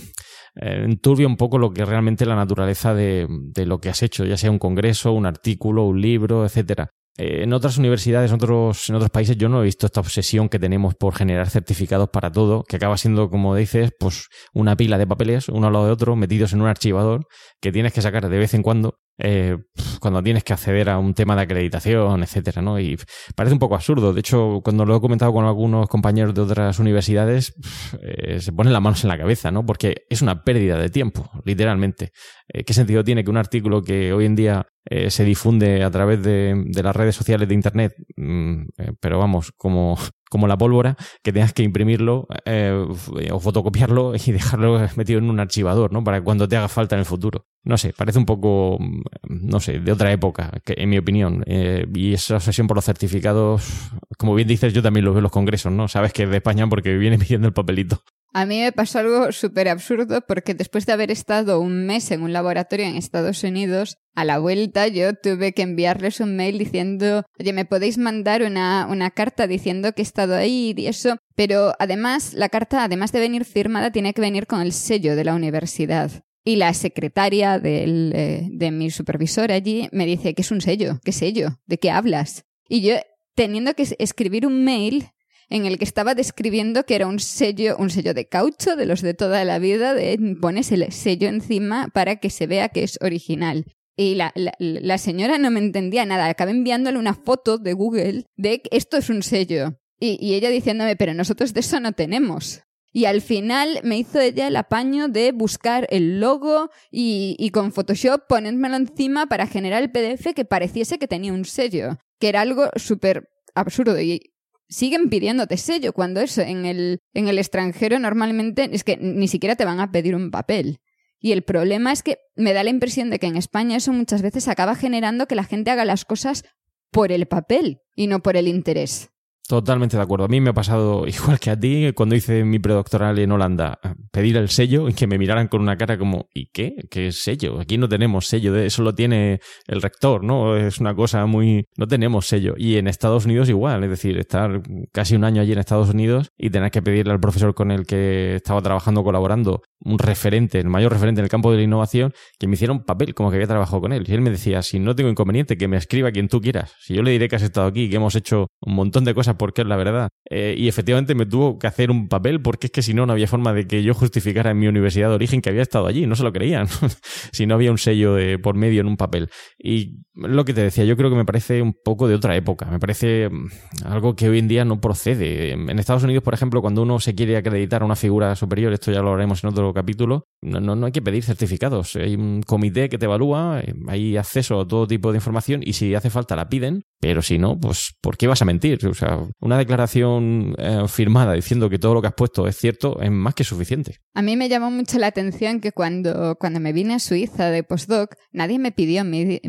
eh, enturbia un poco lo que realmente la naturaleza de, de lo que has hecho, ya sea un congreso, un artículo, un libro, etcétera. Eh, en otras universidades, en otros, en otros países, yo no he visto esta obsesión que tenemos por generar certificados para todo, que acaba siendo, como dices, pues una pila de papeles, uno al lado de otro, metidos en un archivador, que tienes que sacar de vez en cuando, eh, cuando tienes que acceder a un tema de acreditación, etcétera, ¿no? Y parece un poco absurdo. De hecho, cuando lo he comentado con algunos compañeros de otras universidades, eh, se ponen las manos en la cabeza, ¿no? Porque es una pérdida de tiempo, literalmente. Eh, ¿Qué sentido tiene que un artículo que hoy en día se difunde a través de, las redes sociales de Internet, mm, pero vamos, como, como la pólvora, que tengas que imprimirlo eh, o fotocopiarlo y dejarlo metido en un archivador, ¿no? Para cuando te haga falta en el futuro. No sé, parece un poco, mm, no sé, de otra época, que, en mi opinión. Eh, y esa obsesión por los certificados, como bien dices, yo también lo veo en los congresos, ¿no? Sabes que es de España porque viene pidiendo el papelito. A mí me pasó algo súper absurdo porque después de haber estado un mes en un laboratorio en Estados Unidos, a la vuelta yo tuve que enviarles un mail diciendo, oye, ¿me podéis mandar una, una carta diciendo que he estado ahí y eso? Pero además, la carta, además de venir firmada, tiene que venir con el sello de la universidad. Y la secretaria del, eh, de mi supervisor allí me dice, ¿qué es un sello? ¿Qué sello? ¿De qué hablas? Y yo, teniendo que es- escribir un mail en el que estaba describiendo que era un sello, un sello de caucho de los de toda la vida, de pones el sello encima para que se vea que es original. Y la, señora no me entendía nada. Acabé enviándole una foto de Google de que esto es un sello. Y, ella diciéndome, pero nosotros de eso no tenemos. Y al final me hizo ella el apaño de buscar el logo y, y con Photoshop ponérmelo encima para generar el PDF que pareciese que tenía un sello. Que era algo súper absurdo y siguen pidiéndote sello cuando eso en el, en el extranjero normalmente es que ni siquiera te van a pedir un papel. Y el problema es que me da la impresión de que en España eso muchas veces acaba generando que la gente haga las cosas por el papel y no por el interés. Totalmente de acuerdo. A mí me ha pasado igual que a ti cuando hice mi predoctoral en Holanda, pedir el sello y que me miraran con una cara como ¿y qué? ¿Qué sello? Aquí no tenemos sello, de eso lo tiene el rector, ¿no? Es una cosa muy... no tenemos sello. Y en Estados Unidos igual, es decir, estar casi un año allí en Estados Unidos y tener que pedirle al profesor con el que estaba trabajando, colaborando, un referente, el mayor referente en el campo de la innovación, que me hiciera un papel como que había trabajado con él. Y él me decía, si no tengo inconveniente, que me escriba quien tú quieras. Si yo le diré que has estado aquí, que hemos hecho un montón de cosas porque es la verdad. Eh, y efectivamente me tuvo que hacer un papel porque es que si no, no había forma de que yo justificara en mi universidad de origen que había estado allí. No se lo creían. si no había un sello de, por medio en un papel. Y lo que te decía, yo creo que me parece un poco de otra época. Me parece mm, algo que hoy en día no procede. En Estados Unidos, por ejemplo, cuando uno se quiere acreditar a una figura superior, esto ya lo haremos en otro capítulo, no, no, no hay que pedir certificados. Hay un comité que te evalúa, eh, hay acceso a todo tipo de información y si hace falta la piden, pero si no, pues ¿por qué vas a mentir? O sea, una declaración eh, firmada diciendo que todo lo que has puesto es cierto es más que suficiente. A mí me llamó mucho la atención que cuando, cuando me vine a Suiza de postdoc, nadie me pidió mi,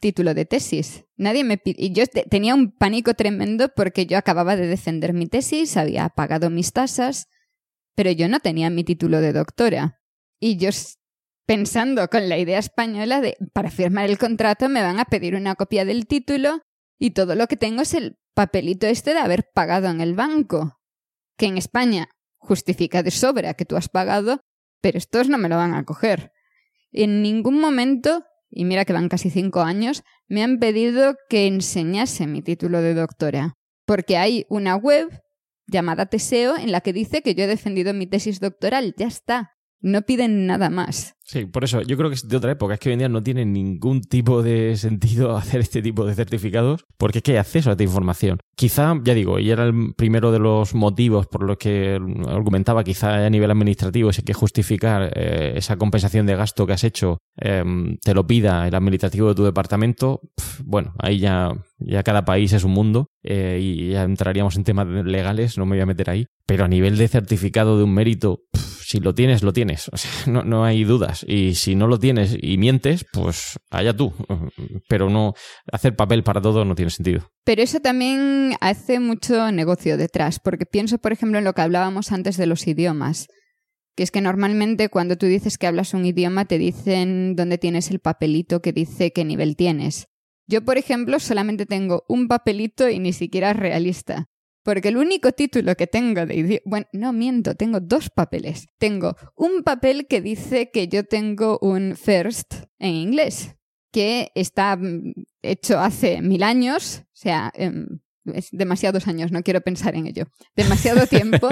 título de tesis. Nadie me y yo tenía un pánico tremendo porque yo acababa de defender mi tesis, había pagado mis tasas, pero yo no tenía mi título de doctora. Y yo pensando con la idea española de para firmar el contrato me van a pedir una copia del título y todo lo que tengo es el papelito este de haber pagado en el banco, que en España justifica de sobra que tú has pagado, pero estos no me lo van a coger. En ningún momento y mira que van casi cinco años, me han pedido que enseñase mi título de doctora, porque hay una web llamada Teseo en la que dice que yo he defendido mi tesis doctoral, ya está, no piden nada más. Sí, por eso yo creo que es de otra época, es que hoy en día no tiene ningún tipo de sentido hacer este tipo de certificados porque es que hay acceso a esta información. Quizá, ya digo, y era el primero de los motivos por los que argumentaba, quizá a nivel administrativo, si hay que justificar eh, esa compensación de gasto que has hecho, em, te lo pida el administrativo de tu departamento, bueno, ahí ya, ya cada país es un mundo eh, y ya entraríamos en temas legales, no me voy a meter ahí, pero a nivel de certificado de un mérito, si lo tienes, lo tienes, no, no hay dudas. Y si no lo tienes y mientes, pues allá tú. Pero no hacer papel para todo no tiene sentido. Pero eso también hace mucho negocio detrás, porque pienso, por ejemplo, en lo que hablábamos antes de los idiomas. Que es que normalmente cuando tú dices que hablas un idioma te dicen dónde tienes el papelito que dice qué nivel tienes. Yo, por ejemplo, solamente tengo un papelito y ni siquiera es realista. Porque el único título que tengo de idioma... Bueno, no miento, tengo dos papeles. Tengo un papel que dice que yo tengo un first en inglés, que está mm, hecho hace mil años, o sea, em, es demasiados años, no quiero pensar en ello, demasiado tiempo,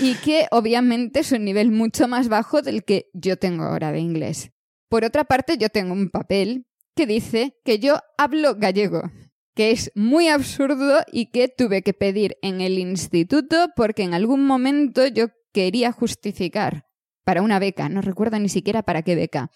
y que obviamente es un nivel mucho más bajo del que yo tengo ahora de inglés. Por otra parte, yo tengo un papel que dice que yo hablo gallego que es muy absurdo y que tuve que pedir en el instituto porque en algún momento yo quería justificar para una beca, no recuerdo ni siquiera para qué beca.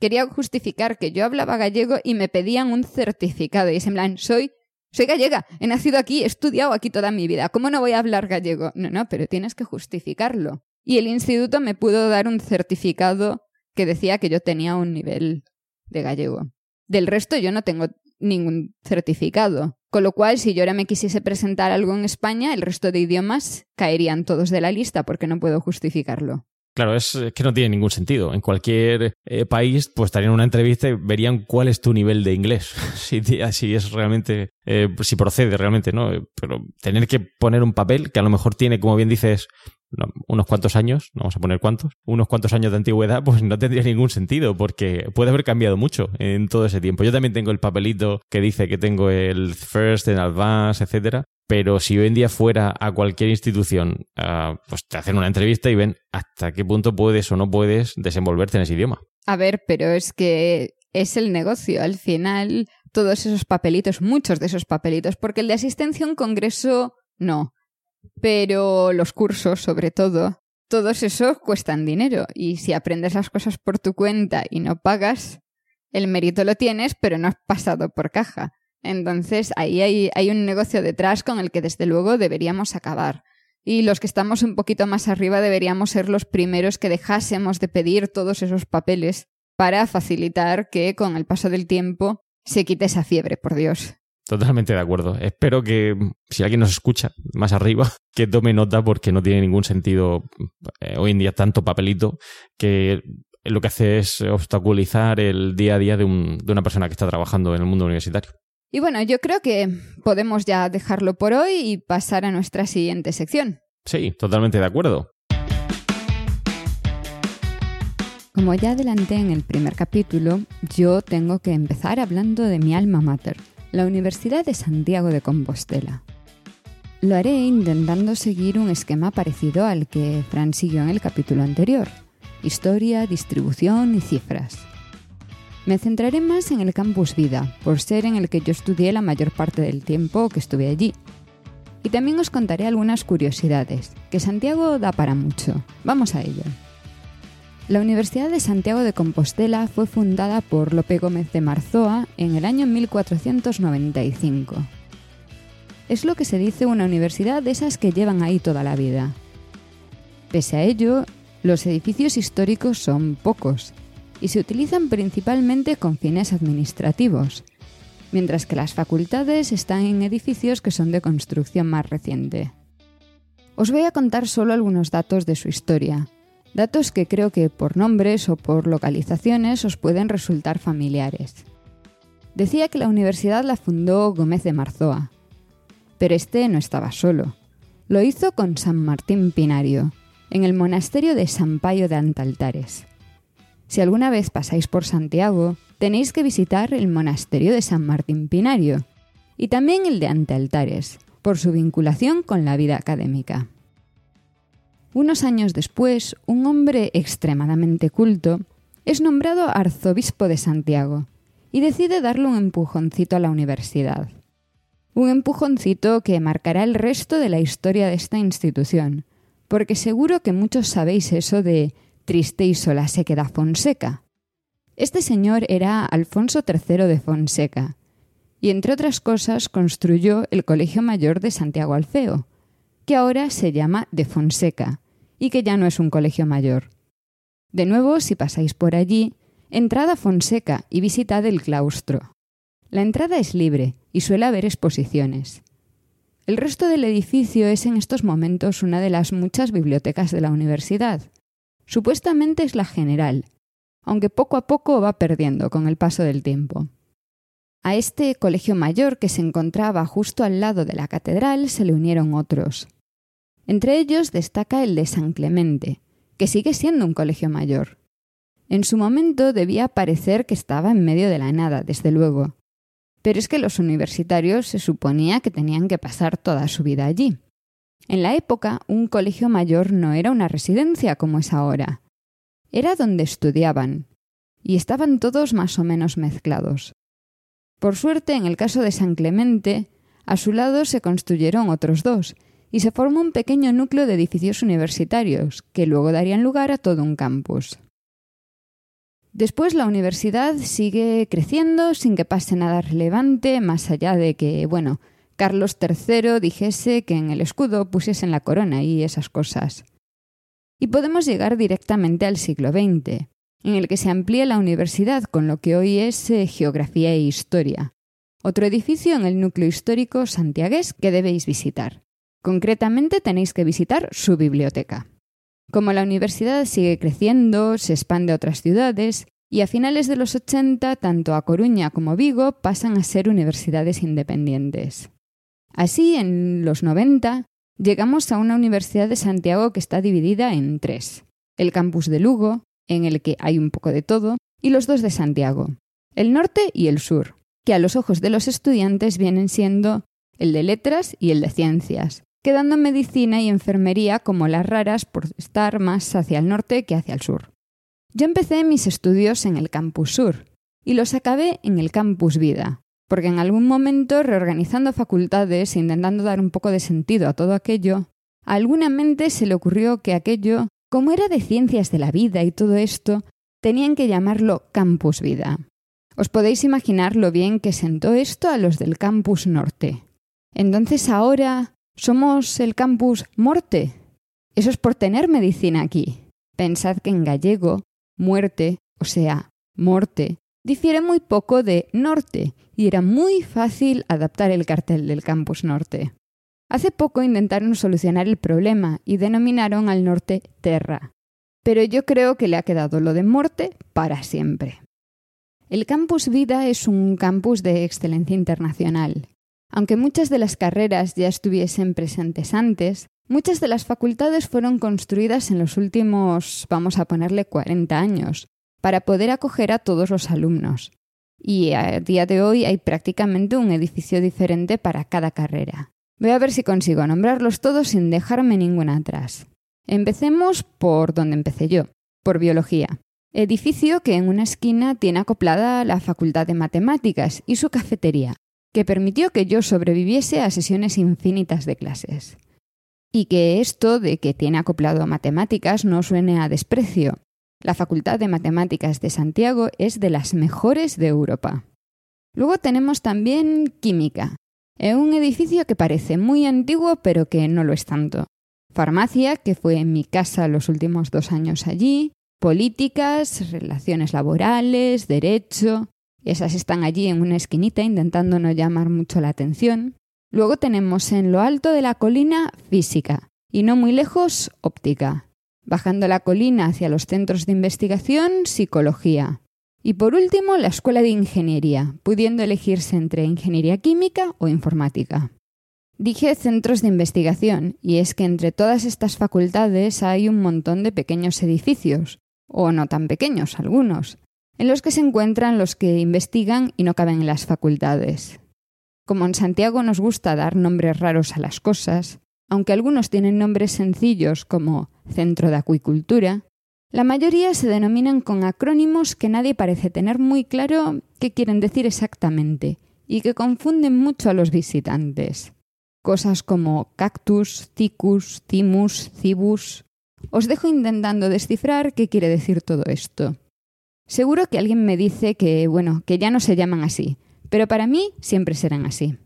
Quería justificar que yo hablaba gallego y me pedían un certificado y es en plan, soy soy gallega, he nacido aquí, he estudiado aquí toda mi vida, ¿cómo no voy a hablar gallego? No, no, pero tienes que justificarlo. Y el instituto me pudo dar un certificado que decía que yo tenía un nivel de gallego. Del resto yo no tengo ningún certificado. Con lo cual, si yo ahora me quisiese presentar algo en España, el resto de idiomas caerían todos de la lista porque no puedo justificarlo. Claro, es que no tiene ningún sentido. En cualquier eh, país, pues estarían una entrevista y verían cuál es tu nivel de inglés. si, es realmente, eh, si procede realmente, ¿no? Pero tener que poner un papel que a lo mejor tiene, como bien dices, unos cuantos años, no vamos a poner cuántos, unos cuantos años de antigüedad, pues no tendría ningún sentido, porque puede haber cambiado mucho en todo ese tiempo. Yo también tengo el papelito que dice que tengo el first, en advance, etcétera, pero si hoy en día fuera a cualquier institución, uh, pues te hacen una entrevista y ven hasta qué punto puedes o no puedes desenvolverte en ese idioma. A ver, pero es que es el negocio. Al final, todos esos papelitos, muchos de esos papelitos, porque el de asistencia a un congreso, no pero los cursos, sobre todo, todos esos cuestan dinero y si aprendes las cosas por tu cuenta y no pagas, el mérito lo tienes, pero no has pasado por caja. Entonces ahí hay, hay un negocio detrás con el que desde luego deberíamos acabar. Y los que estamos un poquito más arriba deberíamos ser los primeros que dejásemos de pedir todos esos papeles para facilitar que con el paso del tiempo se quite esa fiebre, por Dios. Totalmente de acuerdo. Espero que si alguien nos escucha más arriba, que tome nota porque no tiene ningún sentido eh, hoy en día tanto papelito que lo que hace es obstaculizar el día a día de, de una persona que está trabajando en el mundo universitario. Y bueno, yo creo que podemos ya dejarlo por hoy y pasar a nuestra siguiente sección. Sí, totalmente de acuerdo. Como ya adelanté en el primer capítulo, yo tengo que empezar hablando de mi alma mater, la Universidad de Santiago de Compostela. Lo haré intentando seguir un esquema parecido al que Fran siguió en el capítulo anterior, historia, distribución y cifras. Me centraré más en el campus Vida, por ser en el que yo estudié la mayor parte del tiempo que estuve allí. Y también os contaré algunas curiosidades, que Santiago da para mucho. Vamos a ello. La Universidad de Santiago de Compostela fue fundada por Lope Gómez de Marzoa en el año 1495. Es lo que se dice una universidad de esas que llevan ahí toda la vida. Pese a ello, los edificios históricos son pocos y se utilizan principalmente con fines administrativos, mientras que las facultades están en edificios que son de construcción más reciente. Os voy a contar solo algunos datos de su historia, datos que creo que por nombres o por localizaciones os pueden resultar familiares. Decía que la universidad la fundó Gómez de Marzoa, pero este no estaba solo. Lo hizo con San Martín Pinario, en el monasterio de San Payo de Antaltares. Si alguna vez pasáis por Santiago, tenéis que visitar el monasterio de San Martín Pinario y también el de Antealtares, por su vinculación con la vida académica. Unos años después, un hombre extremadamente culto es nombrado arzobispo de Santiago y decide darle un empujoncito a la universidad. Un empujoncito que marcará el resto de la historia de esta institución, porque seguro que muchos sabéis eso de triste y sola se queda Fonseca. Este señor era Alfonso III de Fonseca, y entre otras cosas construyó el Colegio Mayor de Santiago Alfeo, que ahora se llama de Fonseca, y que ya no es un colegio mayor. De nuevo, si pasáis por allí, entrad a Fonseca y visitad el claustro. La entrada es libre y suele haber exposiciones. El resto del edificio es en estos momentos una de las muchas bibliotecas de la universidad, Supuestamente es la general, aunque poco a poco va perdiendo con el paso del tiempo. A este colegio mayor que se encontraba justo al lado de la catedral se le unieron otros. Entre ellos destaca el de San Clemente, que sigue siendo un colegio mayor. En su momento debía parecer que estaba en medio de la nada, desde luego. Pero es que los universitarios se suponía que tenían que pasar toda su vida allí. En la época, un colegio mayor no era una residencia como es ahora. Era donde estudiaban, y estaban todos más o menos mezclados. Por suerte, en el caso de San Clemente, a su lado se construyeron otros dos, y se formó un pequeño núcleo de edificios universitarios, que luego darían lugar a todo un campus. Después la universidad sigue creciendo sin que pase nada relevante, más allá de que, bueno, Carlos III dijese que en el escudo pusiesen la corona y esas cosas. Y podemos llegar directamente al siglo XX, en el que se amplía la universidad con lo que hoy es eh, geografía e historia. Otro edificio en el núcleo histórico santiagués que debéis visitar. Concretamente tenéis que visitar su biblioteca. Como la universidad sigue creciendo, se expande a otras ciudades, y a finales de los 80 tanto A Coruña como Vigo pasan a ser universidades independientes. Así, en los 90, llegamos a una Universidad de Santiago que está dividida en tres. El campus de Lugo, en el que hay un poco de todo, y los dos de Santiago, el norte y el sur, que a los ojos de los estudiantes vienen siendo el de letras y el de ciencias, quedando medicina y enfermería como las raras por estar más hacia el norte que hacia el sur. Yo empecé mis estudios en el campus sur y los acabé en el campus vida, porque en algún momento, reorganizando facultades e intentando dar un poco de sentido a todo aquello, a alguna mente se le ocurrió que aquello, como era de ciencias de la vida y todo esto, tenían que llamarlo campus vida. Os podéis imaginar lo bien que sentó esto a los del campus norte. Entonces ahora somos el campus morte. Eso es por tener medicina aquí. Pensad que en gallego, muerte, o sea, morte, difiere muy poco de norte y era muy fácil adaptar el cartel del campus norte. Hace poco intentaron solucionar el problema y denominaron al norte Terra, pero yo creo que le ha quedado lo de morte para siempre. El Campus Vida es un campus de excelencia internacional. Aunque muchas de las carreras ya estuviesen presentes antes, muchas de las facultades fueron construidas en los últimos, vamos a ponerle 40 años, para poder acoger a todos los alumnos. Y a día de hoy hay prácticamente un edificio diferente para cada carrera. Voy a ver si consigo nombrarlos todos sin dejarme ninguna atrás. Empecemos por donde empecé yo, por biología edificio que en una esquina tiene acoplada la Facultad de Matemáticas y su cafetería, que permitió que yo sobreviviese a sesiones infinitas de clases. Y que esto de que tiene acoplado matemáticas no suene a desprecio. La Facultad de Matemáticas de Santiago es de las mejores de Europa. Luego tenemos también Química, en un edificio que parece muy antiguo pero que no lo es tanto. Farmacia, que fue en mi casa los últimos dos años allí, políticas, relaciones laborales, derecho. Esas están allí en una esquinita intentando no llamar mucho la atención. Luego tenemos en lo alto de la colina física y no muy lejos óptica. Bajando la colina hacia los centros de investigación, psicología. Y por último, la escuela de ingeniería, pudiendo elegirse entre ingeniería química o informática. Dije centros de investigación, y es que entre todas estas facultades hay un montón de pequeños edificios, o no tan pequeños algunos, en los que se encuentran los que investigan y no caben en las facultades. Como en Santiago nos gusta dar nombres raros a las cosas, aunque algunos tienen nombres sencillos como Centro de Acuicultura, la mayoría se denominan con acrónimos que nadie parece tener muy claro qué quieren decir exactamente y que confunden mucho a los visitantes. Cosas como cactus, cicus, timus, cibus, os dejo intentando descifrar qué quiere decir todo esto. Seguro que alguien me dice que, bueno, que ya no se llaman así, pero para mí siempre serán así.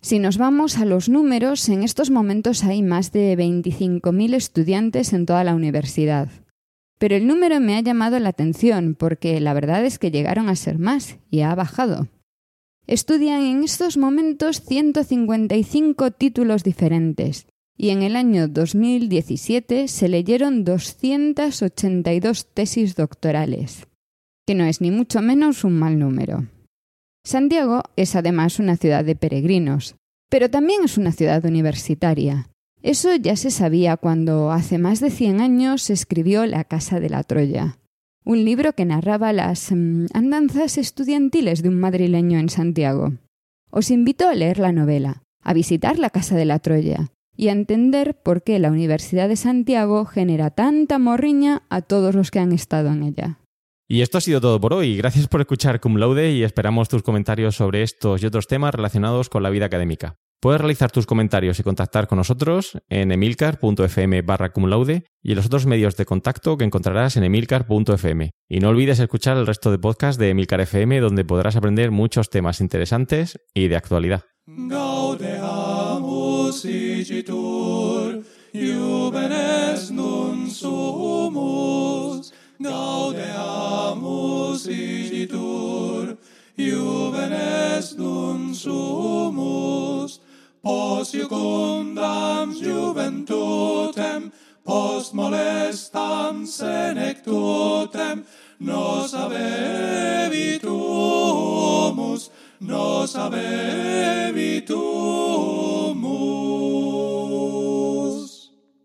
Si nos vamos a los números, en estos momentos hay más de 25.000 estudiantes en toda la universidad. Pero el número me ha llamado la atención porque la verdad es que llegaron a ser más y ha bajado. Estudian en estos momentos 155 títulos diferentes y en el año 2017 se leyeron 282 tesis doctorales, que no es ni mucho menos un mal número. Santiago es además una ciudad de peregrinos, pero también es una ciudad universitaria. Eso ya se sabía cuando hace más de 100 años se escribió La Casa de la Troya, un libro que narraba las mm, andanzas estudiantiles de un madrileño en Santiago. Os invito a leer la novela, a visitar la Casa de la Troya, y a entender por qué la Universidad de Santiago genera tanta morriña a todos los que han estado en ella. Y esto ha sido todo por hoy. Gracias por escuchar Cum Laude y esperamos tus comentarios sobre estos y otros temas relacionados con la vida académica. Puedes realizar tus comentarios y contactar con nosotros en emilcar.fm barra cum laude y en los otros medios de contacto que encontrarás en emilcar.fm. Y no olvides escuchar el resto de podcasts de Emilcar FM donde podrás aprender muchos temas interesantes y de actualidad. Pos jucundam juventutem, post molestam senectutem, nos habebitumus, nos habebitumus.